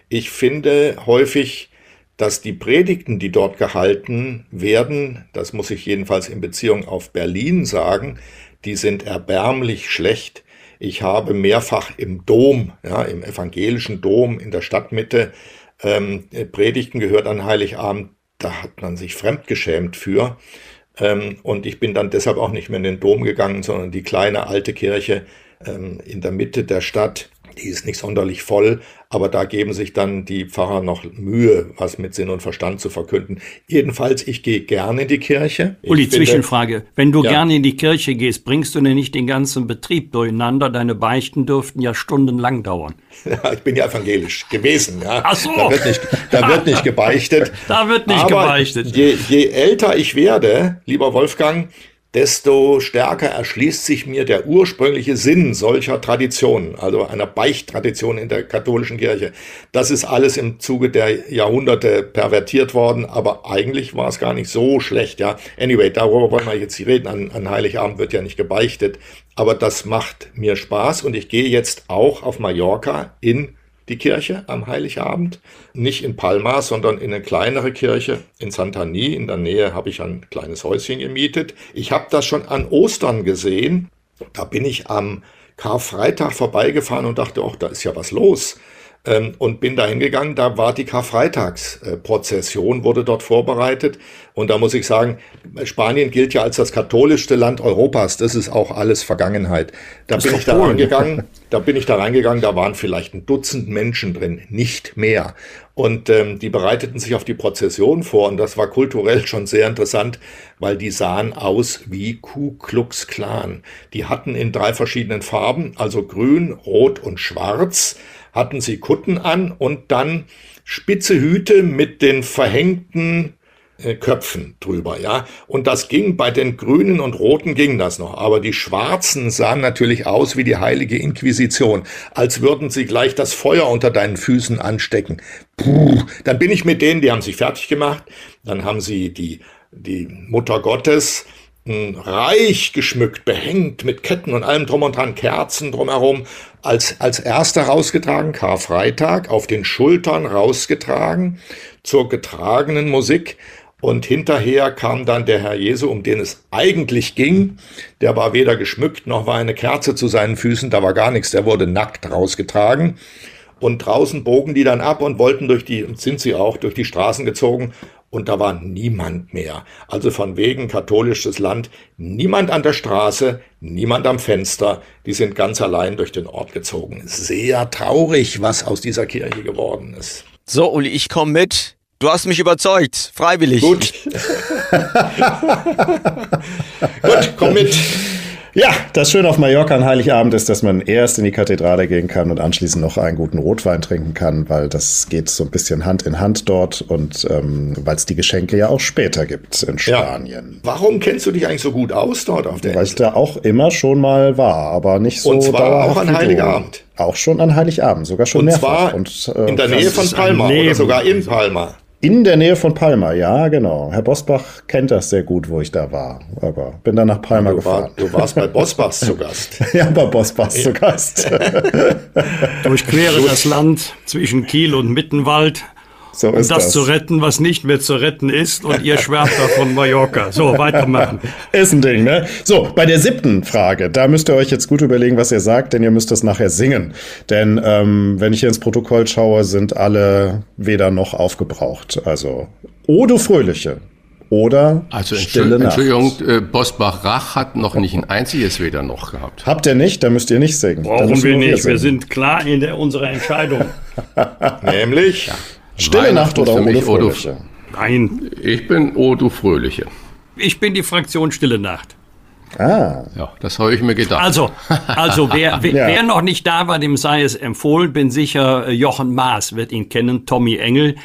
Ich finde häufig, dass die Predigten, die dort gehalten werden, das muss ich jedenfalls in Beziehung auf Berlin sagen, die sind erbärmlich schlecht. Ich habe mehrfach im Dom, ja, im evangelischen Dom in der Stadtmitte ähm, Predigten gehört an Heiligabend. Da hat man sich fremdgeschämt für. Ähm, und ich bin dann deshalb auch nicht mehr in den Dom gegangen, sondern die kleine alte Kirche ähm, in der Mitte der Stadt. Die ist nicht sonderlich voll, aber da geben sich dann die Pfarrer noch Mühe, was mit Sinn und Verstand zu verkünden. Jedenfalls, ich gehe gerne in die Kirche. Ich Uli, finde- Zwischenfrage. Wenn du Ja. gerne in die Kirche gehst, bringst du denn nicht den ganzen Betrieb durcheinander? Deine Beichten dürften ja stundenlang dauern. Ja, ich bin ja evangelisch gewesen. Ja. Ach so. Da wird nicht, da wird nicht gebeichtet. Da wird nicht Aber gebeichtet. Je, je älter ich werde, lieber Wolfgang, desto stärker erschließt sich mir der ursprüngliche Sinn solcher Traditionen, also einer Beichttradition in der katholischen Kirche. Das ist alles im Zuge der Jahrhunderte pervertiert worden, aber eigentlich war es gar nicht so schlecht. Ja, anyway, darüber wollen wir jetzt nicht reden. An, an Heiligabend wird ja nicht gebeichtet, aber das macht mir Spaß und ich gehe jetzt auch auf Mallorca in die Kirche am Heiligabend. Nicht in Palma, sondern in eine kleinere Kirche in Santani. In der Nähe habe ich ein kleines Häuschen gemietet. Ich habe das schon an Ostern gesehen. Da bin ich am Karfreitag vorbeigefahren und dachte, ach, da ist ja was los. Ähm, und bin da hingegangen, da war die Karfreitagsprozession, wurde dort vorbereitet. Und da muss ich sagen, Spanien gilt ja als das katholischste Land Europas. Das ist auch alles Vergangenheit. Da Das bin ich da reingegangen, da bin ich da reingegangen, da waren vielleicht ein Dutzend Menschen drin, nicht mehr. Und ähm, die bereiteten sich auf die Prozession vor und das war kulturell schon sehr interessant, weil die sahen aus wie Ku Klux Klan. Die hatten in drei verschiedenen Farben, also grün, rot und schwarz, hatten sie Kutten an und dann spitze Hüte mit den verhängten äh, Köpfen drüber, ja. Und das ging bei den Grünen und Roten ging das noch. Aber die Schwarzen sahen natürlich aus wie die heilige Inquisition, als würden sie gleich das Feuer unter deinen Füßen anstecken. Puh. Dann bin ich mit denen, die haben sich fertig gemacht. Dann haben sie die, die Mutter Gottes reich geschmückt, behängt mit Ketten und allem drum und dran, Kerzen drumherum, als, als erster rausgetragen, Karfreitag, auf den Schultern rausgetragen, zur getragenen Musik. Und hinterher kam dann der Herr Jesu, um den es eigentlich ging. Der war weder geschmückt, noch war eine Kerze zu seinen Füßen, da war gar nichts, der wurde nackt rausgetragen. Und draußen bogen die dann ab und wollten durch die, sind sie auch, durch die Straßen gezogen. Und da war niemand mehr. Also von wegen katholisches Land, niemand an der Straße, niemand am Fenster. Die sind ganz allein durch den Ort gezogen. Sehr traurig, was aus dieser Kirche geworden ist. So, Uli, ich komme mit. Du hast mich überzeugt. Freiwillig. Gut. Gut, komm mit. Ja, das Schöne auf Mallorca an Heiligabend ist, dass man erst in die Kathedrale gehen kann und anschließend noch einen guten Rotwein trinken kann, weil das geht so ein bisschen Hand in Hand dort und ähm, weil es die Geschenke ja auch später gibt in Spanien. Warum kennst du dich eigentlich so gut aus dort auf der Weil ich da auch immer schon mal war, aber nicht so Und zwar auch an. Heiligabend. Auch schon an Heiligabend, sogar schon Und mehrfach. zwar und, äh, in der Nähe von Palma oder sogar in Palma. In der Nähe von Palma, ja, genau. Herr Bosbach kennt das sehr gut, wo ich da war. Aber bin dann nach Palma Du, war, gefahren. du warst bei Bosbachs zu Gast. ja, bei Bosbach zu Gast. Durchquere das Land zwischen Kiel und Mittenwald, so um ist das, das. zu retten, was nicht mehr zu retten ist. Und ihr schwärmt da von Mallorca. So, weitermachen. Ist ein Ding, ne? So, bei der siebten Frage, da müsst ihr euch jetzt gut überlegen, was ihr sagt, denn ihr müsst das nachher singen. Denn ähm, wenn ich hier ins Protokoll schaue, sind alle weder noch aufgebraucht. Also, O du Fröhliche oder Also Stille Entschuldigung, Nacht. Entschuldigung äh, Bosbach-Rach hat noch nicht ein einziges weder noch gehabt. Habt ihr nicht, dann müsst ihr nicht singen. Brauchen wir nicht. Wir singen. sind klar in der, unserer Entscheidung. Nämlich, Stille Nacht oder für O du mich O du- Fröhliche. Nein, Ich bin O du Fröhliche. ich bin die Fraktion Stille Nacht. Ah, Ja, das habe ich mir gedacht. Also, also wer, wer, Ja. wer noch nicht da war, dem sei es empfohlen. Bin sicher, äh, Jochen Maas wird ihn kennen, Tommy Engel.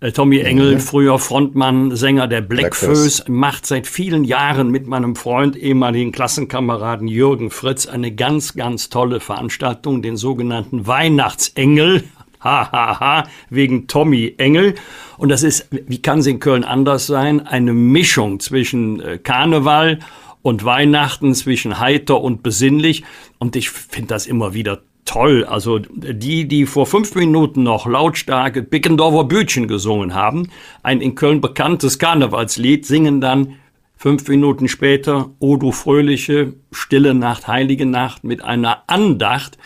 Äh, Tommy Engel, früher Frontmann, Sänger der Blackfoes. macht seit vielen Jahren mit meinem Freund, ehemaligen Klassenkameraden Jürgen Fritz eine ganz, ganz tolle Veranstaltung, den sogenannten Weihnachtsengel. Ha, ha, ha, wegen Tommy Engel. Und das ist, wie kann es in Köln anders sein, eine Mischung zwischen äh, Karneval und Weihnachten, zwischen heiter und besinnlich. Und ich finde das immer wieder toll. Also die, die vor fünf Minuten noch lautstarke Bickendorfer Bütchen gesungen haben, ein in Köln bekanntes Karnevalslied, singen dann fünf Minuten später O du fröhliche, stille Nacht, heilige Nacht mit einer Andacht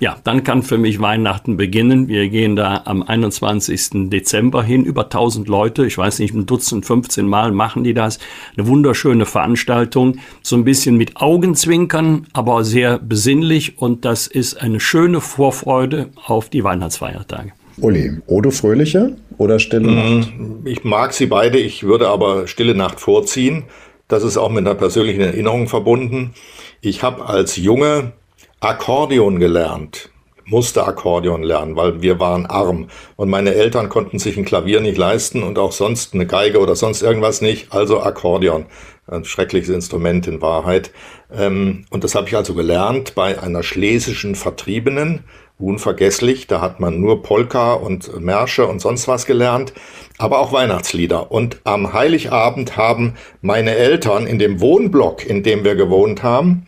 ja, dann kann für mich Weihnachten beginnen. Wir gehen da am 21. Dezember hin, über 1000 Leute, ich weiß nicht, ein Dutzend, 15 Mal machen die das. Eine wunderschöne Veranstaltung, so ein bisschen mit Augenzwinkern, aber sehr besinnlich und das ist eine schöne Vorfreude auf die Weihnachtsfeiertage. Uli, Odo Fröhliche oder Stille Nacht? Ich mag sie beide, ich würde aber Stille Nacht vorziehen. Das ist auch mit einer persönlichen Erinnerung verbunden. Ich habe als Junge Akkordeon gelernt, musste Akkordeon lernen, weil wir waren arm und meine Eltern konnten sich ein Klavier nicht leisten und auch sonst eine Geige oder sonst irgendwas nicht, also Akkordeon. Ein schreckliches Instrument in Wahrheit. Ähm, und das habe ich also gelernt bei einer schlesischen Vertriebenen, unvergesslich. Da hat man nur Polka und Märsche und sonst was gelernt, aber auch Weihnachtslieder. Und am Heiligabend haben meine Eltern in dem Wohnblock, in dem wir gewohnt haben,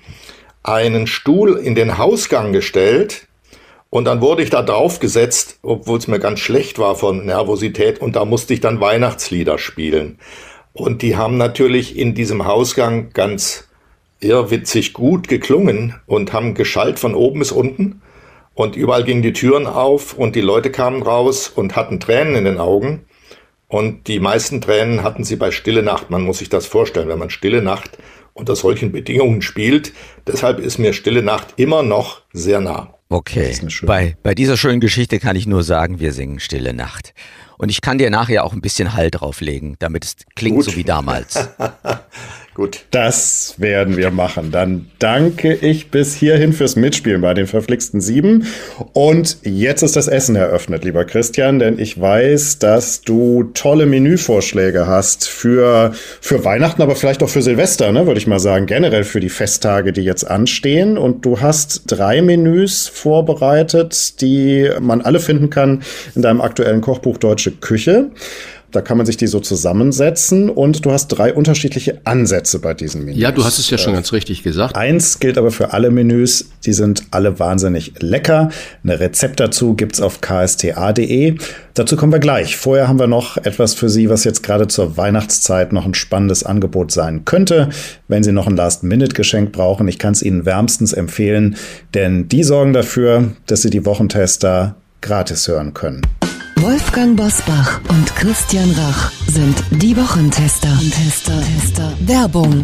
einen Stuhl in den Hausgang gestellt und dann wurde ich da drauf gesetzt, obwohl es mir ganz schlecht war von Nervosität und da musste ich dann Weihnachtslieder spielen. Und die haben natürlich in diesem Hausgang ganz irrwitzig gut geklungen und haben geschallt von oben bis unten und überall gingen die Türen auf und die Leute kamen raus und hatten Tränen in den Augen. Und die meisten Tränen hatten sie bei Stille Nacht. Man muss sich das vorstellen, wenn man Stille Nacht unter solchen Bedingungen spielt. Deshalb ist mir Stille Nacht immer noch sehr nah. Okay. Bei, bei dieser schönen Geschichte kann ich nur sagen, wir singen Stille Nacht. Und ich kann dir nachher auch ein bisschen Hall drauflegen, damit es klingt Gut. so wie damals. Gut. Das werden wir machen. Dann danke ich bis hierhin fürs Mitspielen bei den verflixten Sieben. Und jetzt ist das Essen eröffnet, lieber Christian, denn ich weiß, dass du tolle Menüvorschläge hast für, für Weihnachten, aber vielleicht auch für Silvester, ne, würde ich mal sagen, generell für die Festtage, die jetzt anstehen. Und du hast drei Menüs vorbereitet, die man alle finden kann in deinem aktuellen Kochbuch Deutsche Küche. Da kann man sich die so zusammensetzen und du hast drei unterschiedliche Ansätze bei diesen Menüs. Ja, du hast es ja schon ganz richtig gesagt. Eins gilt aber für alle Menüs, die sind alle wahnsinnig lecker. Ein Rezept dazu gibt's auf ksta.de. Dazu kommen wir gleich. Vorher haben wir noch etwas für Sie, was jetzt gerade zur Weihnachtszeit noch ein spannendes Angebot sein könnte. Wenn Sie noch ein Last-Minute-Geschenk brauchen, ich kann es Ihnen wärmstens empfehlen, denn die sorgen dafür, dass Sie die Wochentester gratis hören können. Wolfgang Bosbach und Christian Rach sind die Wochentester. Tester, Tester. Werbung.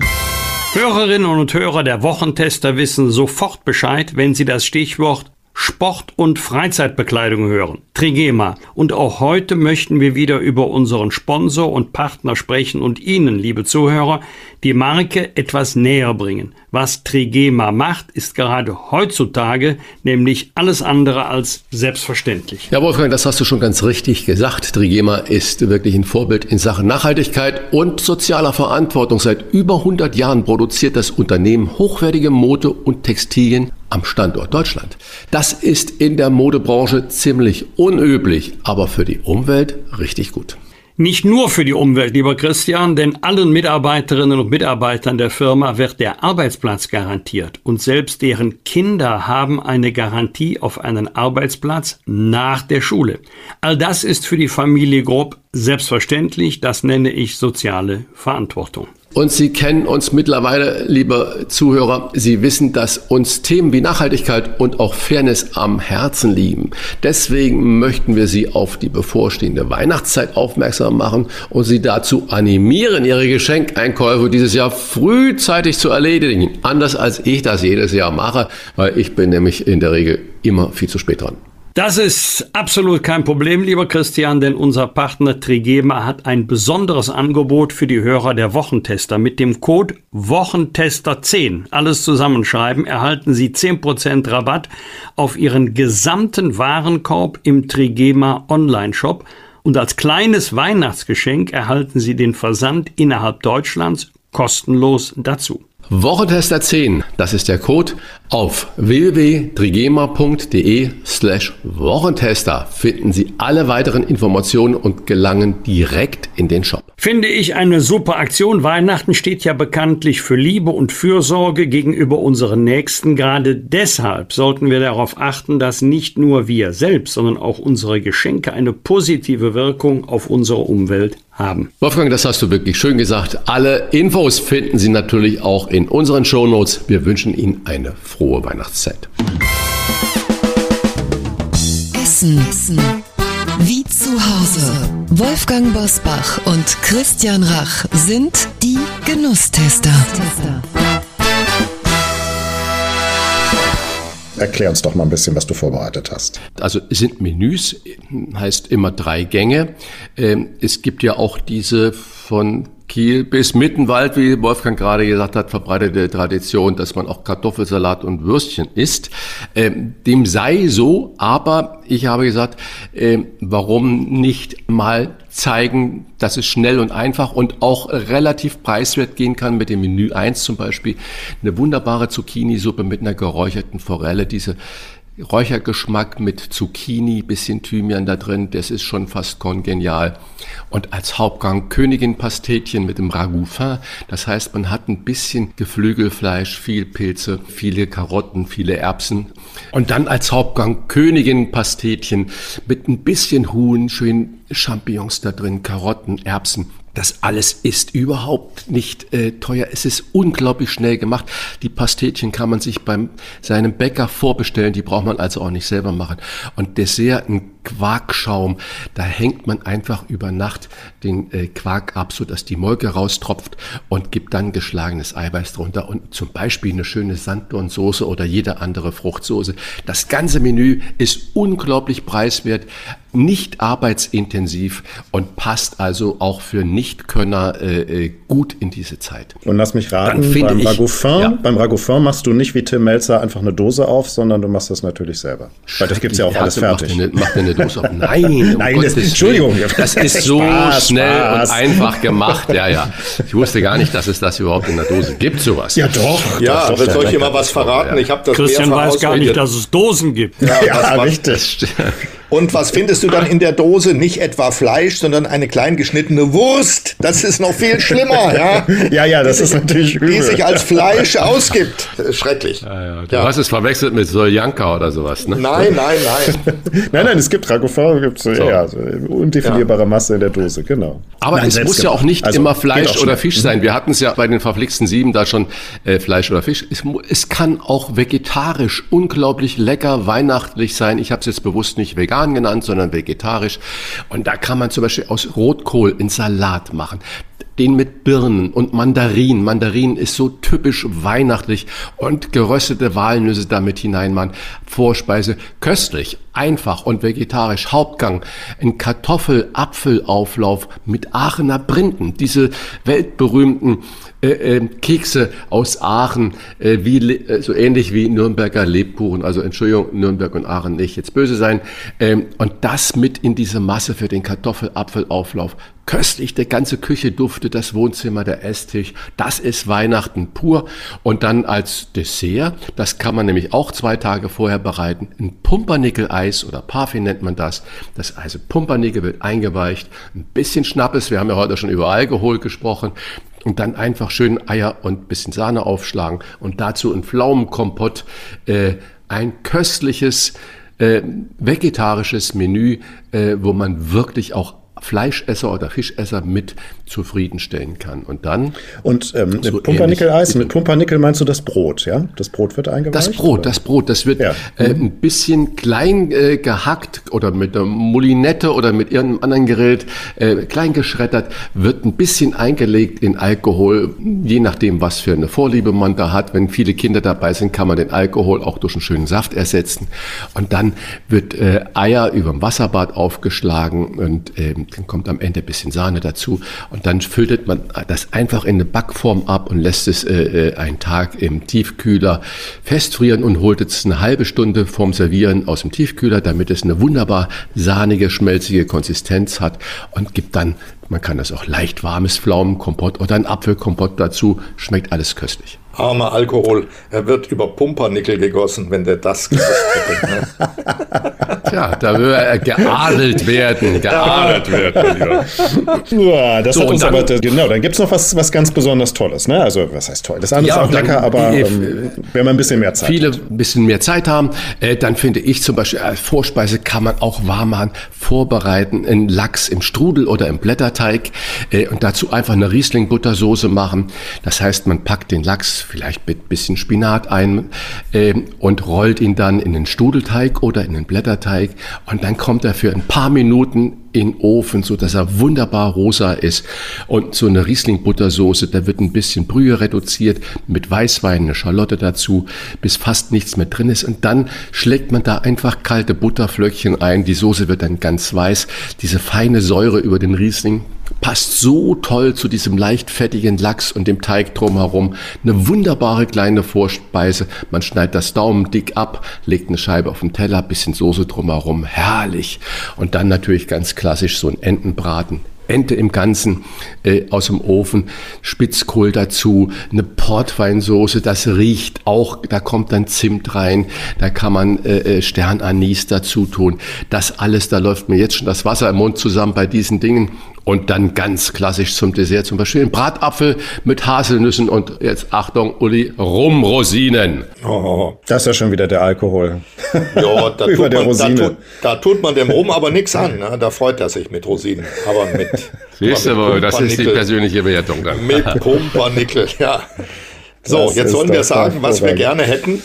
Hörerinnen und Hörer der Wochentester wissen sofort Bescheid, wenn sie das Stichwort Sport- und Freizeitbekleidung hören. Trigema. Und auch heute möchten wir wieder über unseren Sponsor und Partner sprechen und Ihnen, liebe Zuhörer, die Marke etwas näher bringen. Was Trigema macht, ist gerade heutzutage nämlich alles andere als selbstverständlich. Ja, Wolfgang, das hast du schon ganz richtig gesagt. Trigema ist wirklich ein Vorbild in Sachen Nachhaltigkeit und sozialer Verantwortung. Seit über 100 Jahren produziert das Unternehmen hochwertige Mode und Textilien am Standort Deutschland. Das ist in der Modebranche ziemlich unüblich, aber für die Umwelt richtig gut. Nicht nur für die Umwelt, lieber Christian, denn allen Mitarbeiterinnen und Mitarbeitern der Firma wird der Arbeitsplatz garantiert und selbst deren Kinder haben eine Garantie auf einen Arbeitsplatz nach der Schule. All das ist für die Familie Grob selbstverständlich, das nenne ich soziale Verantwortung. Und Sie kennen uns mittlerweile, liebe Zuhörer. Sie wissen, dass uns Themen wie Nachhaltigkeit und auch Fairness am Herzen liegen. Deswegen möchten wir Sie auf die bevorstehende Weihnachtszeit aufmerksam machen und Sie dazu animieren, Ihre Geschenkeinkäufe dieses Jahr frühzeitig zu erledigen. Anders als ich das jedes Jahr mache, weil ich bin nämlich in der Regel immer viel zu spät dran. Das ist absolut kein Problem, lieber Christian, denn unser Partner Trigema hat ein besonderes Angebot für die Hörer der Wochentester. Mit dem Code Wochentester10, alles zusammenschreiben, erhalten Sie 10% Rabatt auf Ihren gesamten Warenkorb im Trigema Online-Shop. Und als kleines Weihnachtsgeschenk erhalten Sie den Versand innerhalb Deutschlands kostenlos dazu. Wochentester 10, das ist der Code. Auf www.trigema.de slash Wochentester finden Sie alle weiteren Informationen und gelangen direkt in den Shop. Finde ich eine super Aktion. Weihnachten steht ja bekanntlich für Liebe und Fürsorge gegenüber unseren Nächsten. Gerade deshalb sollten wir darauf achten, dass nicht nur wir selbst, sondern auch unsere Geschenke eine positive Wirkung auf unsere Umwelt haben. Wolfgang, das hast du wirklich schön gesagt. Alle Infos finden Sie natürlich auch in unseren Shownotes. Wir wünschen Ihnen eine frohe Weihnachtszeit. Essen. Essen. Wie zu Hause. Wolfgang Bosbach und Christian Rach sind die Genusstester. Erklär uns doch mal ein bisschen, was du vorbereitet hast. Also es sind Menüs, heißt immer drei Gänge. Ähm, Es gibt ja auch diese von Kiel bis Mittenwald, wie Wolfgang gerade gesagt hat, verbreitete Tradition, dass man auch Kartoffelsalat und Würstchen isst. Ähm, dem sei so, aber ich habe gesagt, ähm, warum nicht mal zeigen, dass es schnell und einfach und auch relativ preiswert gehen kann mit dem Menü 1 zum Beispiel. Eine wunderbare Zucchini-Suppe mit einer geräucherten Forelle, diese Räuchergeschmack mit Zucchini, bisschen Thymian da drin, das ist schon fast kongenial. Und als Hauptgang Königin-Pastetchen mit dem Ragout fin. Das heißt, man hat ein bisschen Geflügelfleisch, viel Pilze, viele Karotten, viele Erbsen. Und dann als Hauptgang Königin-Pastetchen mit ein bisschen Huhn, schön Champignons da drin, Karotten, Erbsen. Das alles ist überhaupt nicht äh, teuer. Es ist unglaublich schnell gemacht. Die Pastetchen kann man sich beim seinem Bäcker vorbestellen. Die braucht man also auch nicht selber machen. Und Dessert, ein Quarkschaum. Da hängt man einfach über Nacht den äh, Quark ab, so dass die Molke raustropft und gibt dann geschlagenes Eiweiß drunter und zum Beispiel eine schöne Sanddornsoße oder jede andere Fruchtsoße. Das ganze Menü ist unglaublich preiswert, nicht arbeitsintensiv und passt also auch für Nichtkönner äh, äh, gut in diese Zeit. Und lass mich raten, beim ich- ja. beim Ragoufin machst du nicht wie Tim Melzer einfach eine Dose auf, sondern du machst das natürlich selber. Weil das gibt's ja auch alles fertig. Macht eine, macht eine Dose auf. Nein, um Nein, Gottes das- Entschuldigung. Willen. Das ist so Spaß, schnell Spaß. und einfach gemacht. Ja, ja. Ich wusste gar nicht, dass es das überhaupt in der Dose gibt, sowas. Ja, doch. Ja, doch, doch, wird doch, soll ich doch. immer was verraten? Ich habe das Christian weiß gar nicht, dass es Dosen gibt. Ja, Ja, was, richtig. und was findest du dann in der Dose? Nicht etwa Fleisch, sondern eine klein geschnittene Wurst. Das ist noch viel schlimmer, ja? Ja, ja, das ist natürlich Die übel. sich als Fleisch ausgibt. Schrecklich. Ja, du hast es verwechselt mit Soljanka oder sowas, ne? Nein, nein, nein. Nein, nein, es gibt Ragoufin, gibt so. ja, so undefinierbare Masse in der Dose, genau. Aber Nein, es muss ja selbstgemacht. auch nicht Also, immer Fleisch oder. Fisch sein. Wir hatten es ja bei den verflixten Sieben da schon äh, Fleisch oder Fisch. Es, es kann auch vegetarisch unglaublich lecker, weihnachtlich sein. Ich habe es jetzt bewusst nicht vegan genannt, sondern vegetarisch. Und da kann man zum Beispiel aus Rotkohl einen Salat machen. Den mit Birnen und Mandarinen. Mandarinen ist so typisch weihnachtlich und geröstete Walnüsse damit hineinmachen. Vorspeise köstlich, einfach und vegetarisch. Hauptgang ein Kartoffel-Apfelauflauf mit Aachener Brinden. Diese weltberühmten äh, äh, Kekse aus Aachen, äh, wie, äh, so ähnlich wie Nürnberger Lebkuchen. Also Entschuldigung, Nürnberg und Aachen nicht jetzt böse sein. Ähm, und das mit in diese Masse für den Kartoffel-Apfelauflauf. Köstlich, der ganze Küche duftet, das Wohnzimmer, der Esstisch. Das ist Weihnachten pur. Und dann als Dessert, das kann man nämlich auch zwei Tage vorher bereiten, ein Pumpernickel-Eis oder Parfait nennt man das. Das also Pumpernickel wird eingeweicht, ein bisschen Schnappes, wir haben ja heute schon über Alkohol gesprochen. Und dann einfach schön Eier und bisschen Sahne aufschlagen und dazu ein Pflaumenkompott, äh, ein köstliches äh, vegetarisches Menü, äh, wo man wirklich auch Fleischesser oder Fischesser mit zufriedenstellen kann. Und dann Und ähm, So Pumpernickel-Eis, mit Pumpernickel meinst du das Brot, ja? Das Brot wird eingeweicht? das Brot, oder? das Brot, das wird Ja. äh, ein bisschen klein äh, gehackt oder mit einer Moulinette oder mit irgendeinem anderen Gerät äh, klein geschreddert, wird ein bisschen eingelegt in Alkohol, je nachdem, was für eine Vorliebe man da hat. Wenn viele Kinder dabei sind, kann man den Alkohol auch durch einen schönen Saft ersetzen. Und dann wird äh, Eier über dem Wasserbad aufgeschlagen und ähm, dann kommt am Ende ein bisschen Sahne dazu. Und dann füllt man das einfach in eine Backform ab und lässt es äh, äh, einen Tag im Tiefkühler festfrieren und holt es eine halbe Stunde vorm Servieren aus dem Tiefkühler, damit es eine wunderbar sahnige, schmelzige Konsistenz hat und gibt dann, man kann das auch leicht warmes Pflaumenkompott oder ein Apfelkompott dazu, schmeckt alles köstlich. Armer Alkohol. Er wird über Pumpernickel gegossen, wenn der das gewusst hätte. Ne? Tja, da würde er geadelt werden, geadelt werden. Ja. Ja, das So, hat und uns dann- aber, genau, dann gibt's noch was, was ganz besonders Tolles, ne? Also, was heißt toll? Das andere Ja, ist auch dann- lecker, aber ähm, wenn man ein bisschen mehr Zeit viele hat. ein bisschen mehr Zeit haben, äh, dann finde ich zum Beispiel als Vorspeise kann man auch warm machen, vorbereiten, in Lachs im Strudel oder im Blätterteig. Blätterteig äh, und dazu einfach eine Riesling-Buttersoße machen. Das heißt, man packt den Lachs vielleicht mit bisschen Spinat ein äh, und rollt ihn dann in den Studelteig oder in den Blätterteig und dann kommt er für ein paar Minuten in Ofen, so dass er wunderbar rosa ist. Und so eine Riesling-Buttersoße, da wird ein bisschen Brühe reduziert, mit Weißwein, eine Schalotte dazu, bis fast nichts mehr drin ist. Und dann schlägt man da einfach kalte Butterflöckchen ein. Die Soße wird dann ganz weiß. Diese feine Säure über den Riesling passt so toll zu diesem leicht fettigen Lachs und dem Teig drumherum. Eine wunderbare kleine Vorspeise. Man schneidet das Daumen dick ab, legt eine Scheibe auf den Teller, bisschen Soße drumherum. Herrlich. Und dann natürlich ganz klassisch so ein Entenbraten Ente im Ganzen äh, aus dem Ofen, Spitzkohl dazu, eine Portweinsoße, das riecht auch, da kommt dann Zimt rein, da kann man äh, äh, Sternanis dazu tun. Das alles, da läuft mir jetzt schon das Wasser im Mund zusammen bei diesen Dingen. Und dann ganz klassisch zum Dessert zum Beispiel ein Bratapfel mit Haselnüssen und jetzt Achtung, Uli, Rumrosinen. Oh, das ist ja schon wieder der Alkohol. Ja, da, tut, man, da, tut, da tut, man dem Rum aber nichts an. Ne? Da freut er sich mit Rosinen. Aber mit. Siehst du, das ist die persönliche Bewertung dann. Mit Pumpernickel, ja. So, das jetzt sollen wir sagen, was wir gerne hätten.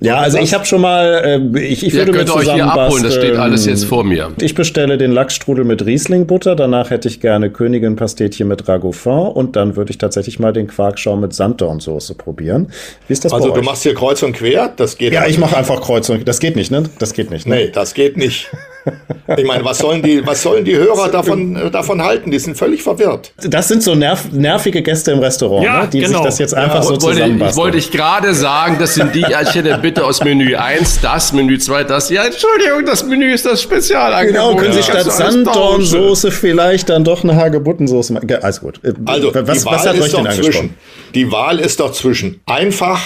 Ja, also ich habe schon mal, äh, ich, ich würde könnt mir euch hier abholen, das steht alles jetzt vor mir. Ich bestelle den Lachsstrudel mit Rieslingbutter, danach hätte ich gerne Königin-Pastetchen mit Ragoufin und dann würde ich tatsächlich mal den Quarkschaum mit Sanddornsoße probieren. Wie ist das Also du euch? machst hier kreuz und quer, das geht Ja, ich mache einfach kreuz und das geht nicht, ne? Das geht nicht, ne? Nee, das geht nicht. Ich meine, was sollen die, was sollen die Hörer davon, äh, davon halten? Die sind völlig verwirrt. Das sind so nerv, nervige Gäste im Restaurant, ja, ne? die genau. sich das jetzt einfach ja, so zusammenbasteln. Ich wollte ich gerade sagen, das sind die, ich hätte bitte aus Menü 1 das, Menü 2 das. Ja, Entschuldigung, das Menü ist das Spezialangebot. Genau, können Sie statt Sanddornsoße vielleicht dann doch eine Hagebuttensoße machen. Alles gut. Äh, also, was, was hat euch denn angesprochen? Die Wahl ist doch zwischen einfach,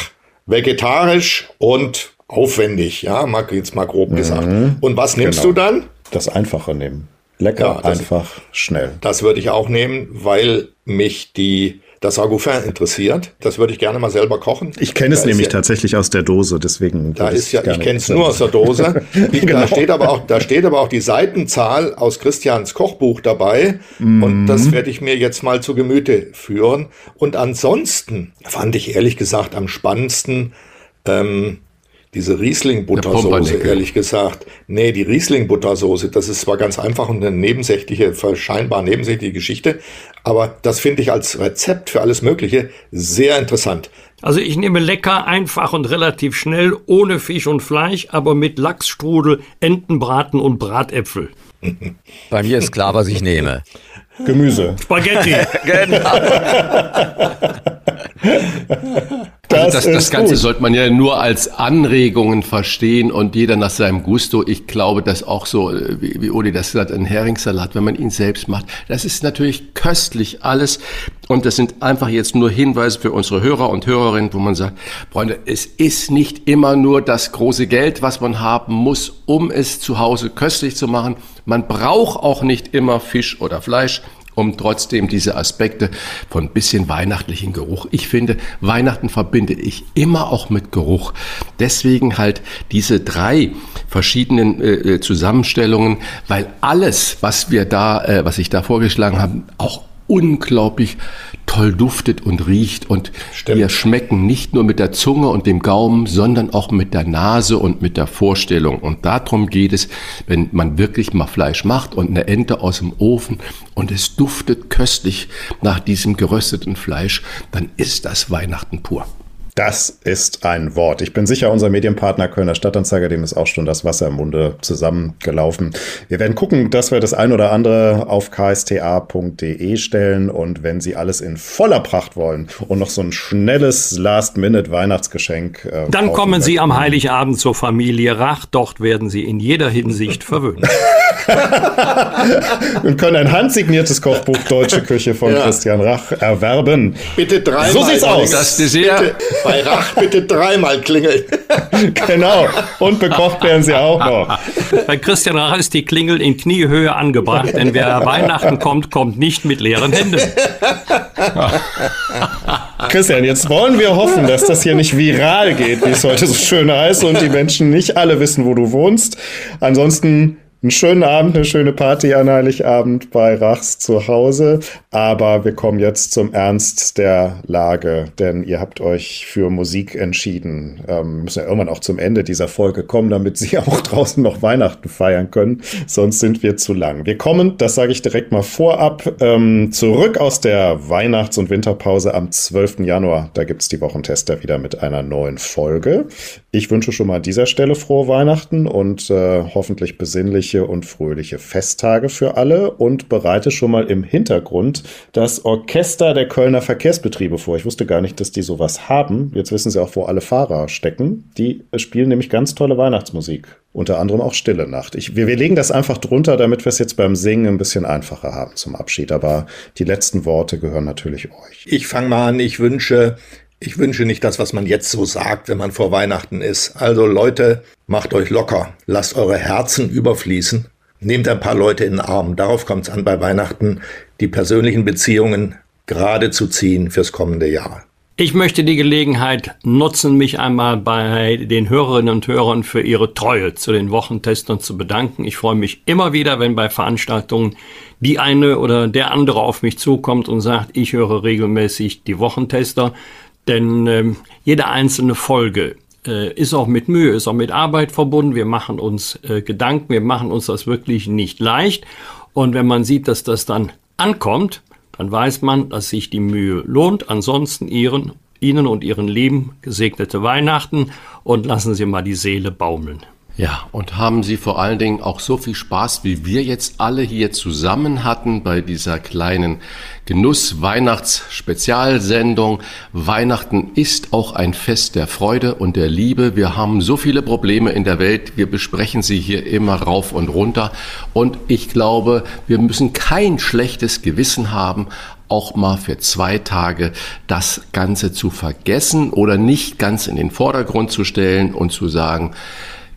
vegetarisch und aufwendig, ja, mal jetzt mal grob gesagt. Mhm. Und was nimmst genau. du dann? Das Einfache nehmen. Lecker, ja, das, einfach, schnell. Das würde ich auch nehmen, weil mich die das Ragoufin interessiert. Das würde ich gerne mal selber kochen. Ich kenne es nämlich ja, tatsächlich aus der Dose, deswegen. Da ist ja, ich kenne es nur aus der Dose. genau. Da steht aber auch, da steht aber auch die Seitenzahl aus Christians Kochbuch dabei. Mm. Und das mhm. werde ich mir jetzt mal zu Gemüte führen. Und ansonsten fand ich ehrlich gesagt am spannendsten, ähm, diese Riesling-Buttersoße, ehrlich gesagt. Nee, die Riesling-Buttersoße, das ist zwar ganz einfach und eine nebensächliche, scheinbar nebensächliche Geschichte, aber das finde ich als Rezept für alles Mögliche sehr interessant. Also ich nehme lecker, einfach und relativ schnell, ohne Fisch und Fleisch, aber mit Lachsstrudel, Entenbraten und Bratäpfel. Bei mir ist klar, was ich nehme. Gemüse. Spaghetti. genau. Das, also das, das Ganze gut. sollte man ja nur als Anregungen verstehen und jeder nach seinem Gusto. Ich glaube, dass auch so, äh, wie, wie Uli das sagt, ein Heringssalat, wenn man ihn selbst macht, das ist natürlich köstlich alles. Und das sind einfach jetzt nur Hinweise für unsere Hörer und Hörerinnen, wo man sagt, Freunde, es ist nicht immer nur das große Geld, was man haben muss, um es zu Hause köstlich zu machen. Man braucht auch nicht immer Fisch oder Fleisch um trotzdem diese Aspekte von bisschen weihnachtlichen Geruch. Ich finde, Weihnachten verbinde ich immer auch mit Geruch. Deswegen halt diese drei verschiedenen äh, äh Zusammenstellungen, weil alles, was wir da, äh, was ich da vorgeschlagen habe, auch unglaublich toll duftet und riecht und Stimmt. wir schmecken nicht nur mit der Zunge und dem Gaumen, sondern auch mit der Nase und mit der Vorstellung. Und darum geht es, wenn man wirklich mal Fleisch macht und eine Ente aus dem Ofen und es duftet köstlich nach diesem gerösteten Fleisch, dann ist das Weihnachten pur. Das ist ein Wort. Ich bin sicher, unser Medienpartner Kölner Stadtanzeiger, dem ist auch schon das Wasser im Munde zusammengelaufen. Wir werden gucken, dass wir das ein oder andere auf ksta.de stellen und wenn Sie alles in voller Pracht wollen und noch so ein schnelles Last-Minute-Weihnachtsgeschenk. Äh, Dann kommen Sie am Heiligabend zur Familie Rach. Dort werden Sie in jeder Hinsicht verwöhnt. und können ein handsigniertes Kochbuch Deutsche Küche von ja. Christian Rach erwerben. Bitte dreimal. So sieht's aus. Das Dessert. Bitte, bei Rach bitte dreimal klingeln. genau. Und bekocht werden sie auch noch. Bei Christian Rach ist die Klingel in Kniehöhe angebracht, denn wer Weihnachten kommt, kommt nicht mit leeren Händen. Christian, jetzt wollen wir hoffen, dass das hier nicht viral geht, wie es heute so schön heißt, und die Menschen nicht alle wissen, wo du wohnst. Ansonsten einen schönen Abend, eine schöne Party an Heiligabend bei Rachs zu Hause. Aber wir kommen jetzt zum Ernst der Lage, denn ihr habt euch für Musik entschieden. Ähm, müssen ja irgendwann auch zum Ende dieser Folge kommen, damit Sie auch draußen noch Weihnachten feiern können. Sonst sind wir zu lang. Wir kommen, das sage ich direkt mal vorab, ähm, zurück aus der Weihnachts- und Winterpause am 12. Januar. Da gibt's die Wochentester wieder mit einer neuen Folge. Ich wünsche schon mal an dieser Stelle frohe Weihnachten und äh, hoffentlich besinnliche und fröhliche Festtage für alle und bereite schon mal im Hintergrund das Orchester der Kölner Verkehrsbetriebe vor. Ich wusste gar nicht, dass die sowas haben. Jetzt wissen sie auch, wo alle Fahrer stecken. Die spielen nämlich ganz tolle Weihnachtsmusik. Unter anderem auch Stille Nacht. Ich, wir, wir legen das einfach drunter, damit wir es jetzt beim Singen ein bisschen einfacher haben zum Abschied. Aber die letzten Worte gehören natürlich euch. Ich fange mal an. Ich wünsche ich wünsche nicht das, was man jetzt so sagt, wenn man vor Weihnachten ist. Also Leute, macht euch locker, lasst eure Herzen überfließen, nehmt ein paar Leute in den Arm. Darauf kommt es an bei Weihnachten, die persönlichen Beziehungen gerade zu ziehen fürs kommende Jahr. Ich möchte die Gelegenheit nutzen, mich einmal bei den Hörerinnen und Hörern für ihre Treue zu den Wochentestern zu bedanken. Ich freue mich immer wieder, wenn bei Veranstaltungen die eine oder der andere auf mich zukommt und sagt, ich höre regelmäßig die Wochentester. Denn ähm, jede einzelne Folge äh, ist auch mit Mühe, ist auch mit Arbeit verbunden. Wir machen uns äh, Gedanken, wir machen uns das wirklich nicht leicht. Und wenn man sieht, dass das dann ankommt, dann weiß man, dass sich die Mühe lohnt. Ansonsten ihren, Ihnen und Ihren Lieben gesegnete Weihnachten und lassen Sie mal die Seele baumeln. Ja, und haben Sie vor allen Dingen auch so viel Spaß, wie wir jetzt alle hier zusammen hatten bei dieser kleinen Genuss-Weihnachts-Spezialsendung. Weihnachten ist auch ein Fest der Freude und der Liebe. Wir haben so viele Probleme in der Welt. Wir besprechen sie hier immer rauf und runter. Und ich glaube, wir müssen kein schlechtes Gewissen haben, auch mal für zwei Tage das Ganze zu vergessen oder nicht ganz in den Vordergrund zu stellen und zu sagen,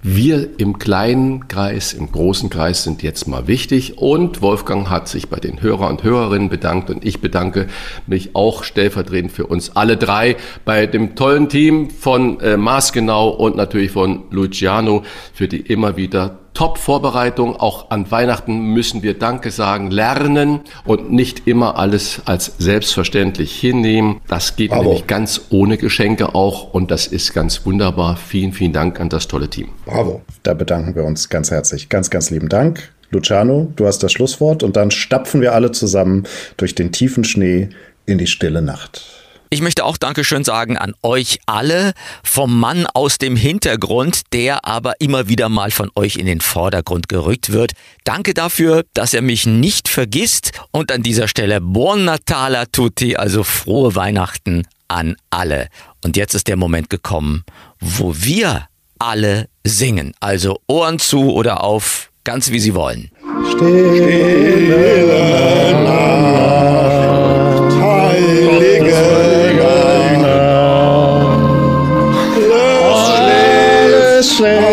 wir im kleinen Kreis, im großen Kreis sind jetzt mal wichtig. Und Wolfgang hat sich bei den Hörer und Hörerinnen bedankt. Und ich bedanke mich auch stellvertretend für uns alle drei bei dem tollen Team von äh, Maßgenau und natürlich von Luciano für die immer wieder Top-Vorbereitung. Auch an Weihnachten müssen wir Danke sagen, lernen und nicht immer alles als selbstverständlich hinnehmen. Das geht Bravo. nämlich ganz ohne Geschenke auch und das ist ganz wunderbar. Vielen, vielen Dank an das tolle Team. Bravo. Da bedanken wir uns ganz herzlich. Ganz, ganz lieben Dank. Luciano, du hast das Schlusswort und dann stapfen wir alle zusammen durch den tiefen Schnee in die stille Nacht. Ich möchte auch Dankeschön sagen an euch alle, vom Mann aus dem Hintergrund, der aber immer wieder mal von euch in den Vordergrund gerückt wird. Danke dafür, dass er mich nicht vergisst und an dieser Stelle Buon Natale a tutti, also frohe Weihnachten an alle. Und jetzt ist der Moment gekommen, wo wir alle singen. Also Ohren zu oder auf, ganz wie Sie wollen. Stille, Nacht, say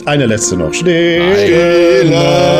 eine, eine letzte noch. Stille Nacht,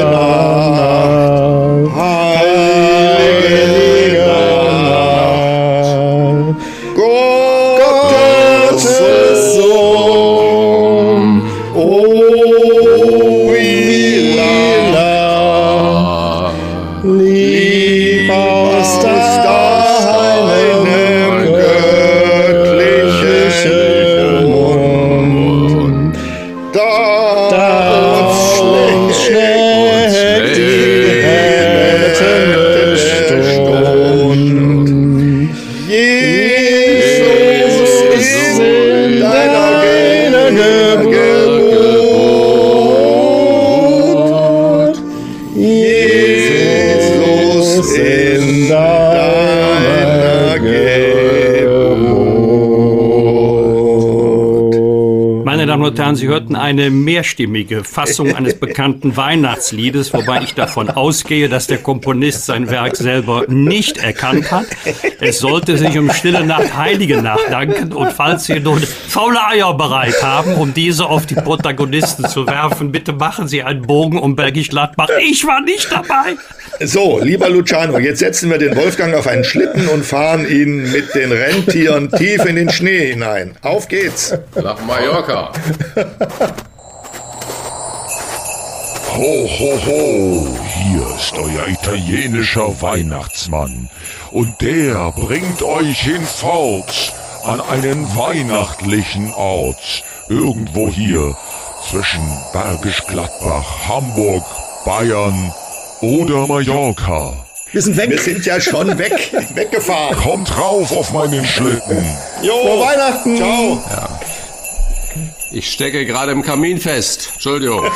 Herren, Sie hörten eine mehrstimmige Fassung eines bekannten Weihnachtsliedes, wobei ich davon ausgehe, dass der Komponist sein Werk selber nicht erkannt hat. Es sollte sich um Stille Nacht, Heilige Nacht danken und falls Sie nun faule Eier bereit haben, um diese auf die Protagonisten zu werfen, bitte machen Sie einen Bogen um Bergisch Gladbach. Ich war nicht dabei. So, lieber Luciano, jetzt setzen wir den Wolfgang auf einen Schlitten und fahren ihn mit den Rentieren tief in den Schnee hinein. Auf geht's. Nach Mallorca. Ho, ho, ho, hier ist euer italienischer Weihnachtsmann und der bringt euch hinfort an einen weihnachtlichen Ort, irgendwo hier zwischen Bergisch Gladbach, Hamburg, Bayern oder Mallorca. Wir sind weg. Wir sind ja schon weg, weggefahren. Kommt rauf auf meinen Schlitten. Jo, Frohe Weihnachten. Ciao. Ja. Ich stecke gerade im Kamin fest. Entschuldigung.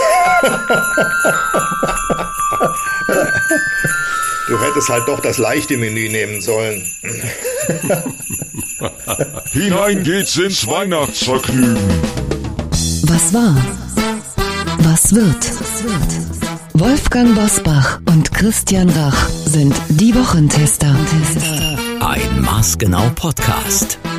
Du hättest halt doch das leichte Menü nehmen sollen. Hinein geht's ins Weihnachtsvergnügen. Was war? Was wird? Wolfgang Bosbach und Christian Rach sind die Wochentester. Ein Maßgenau Podcast.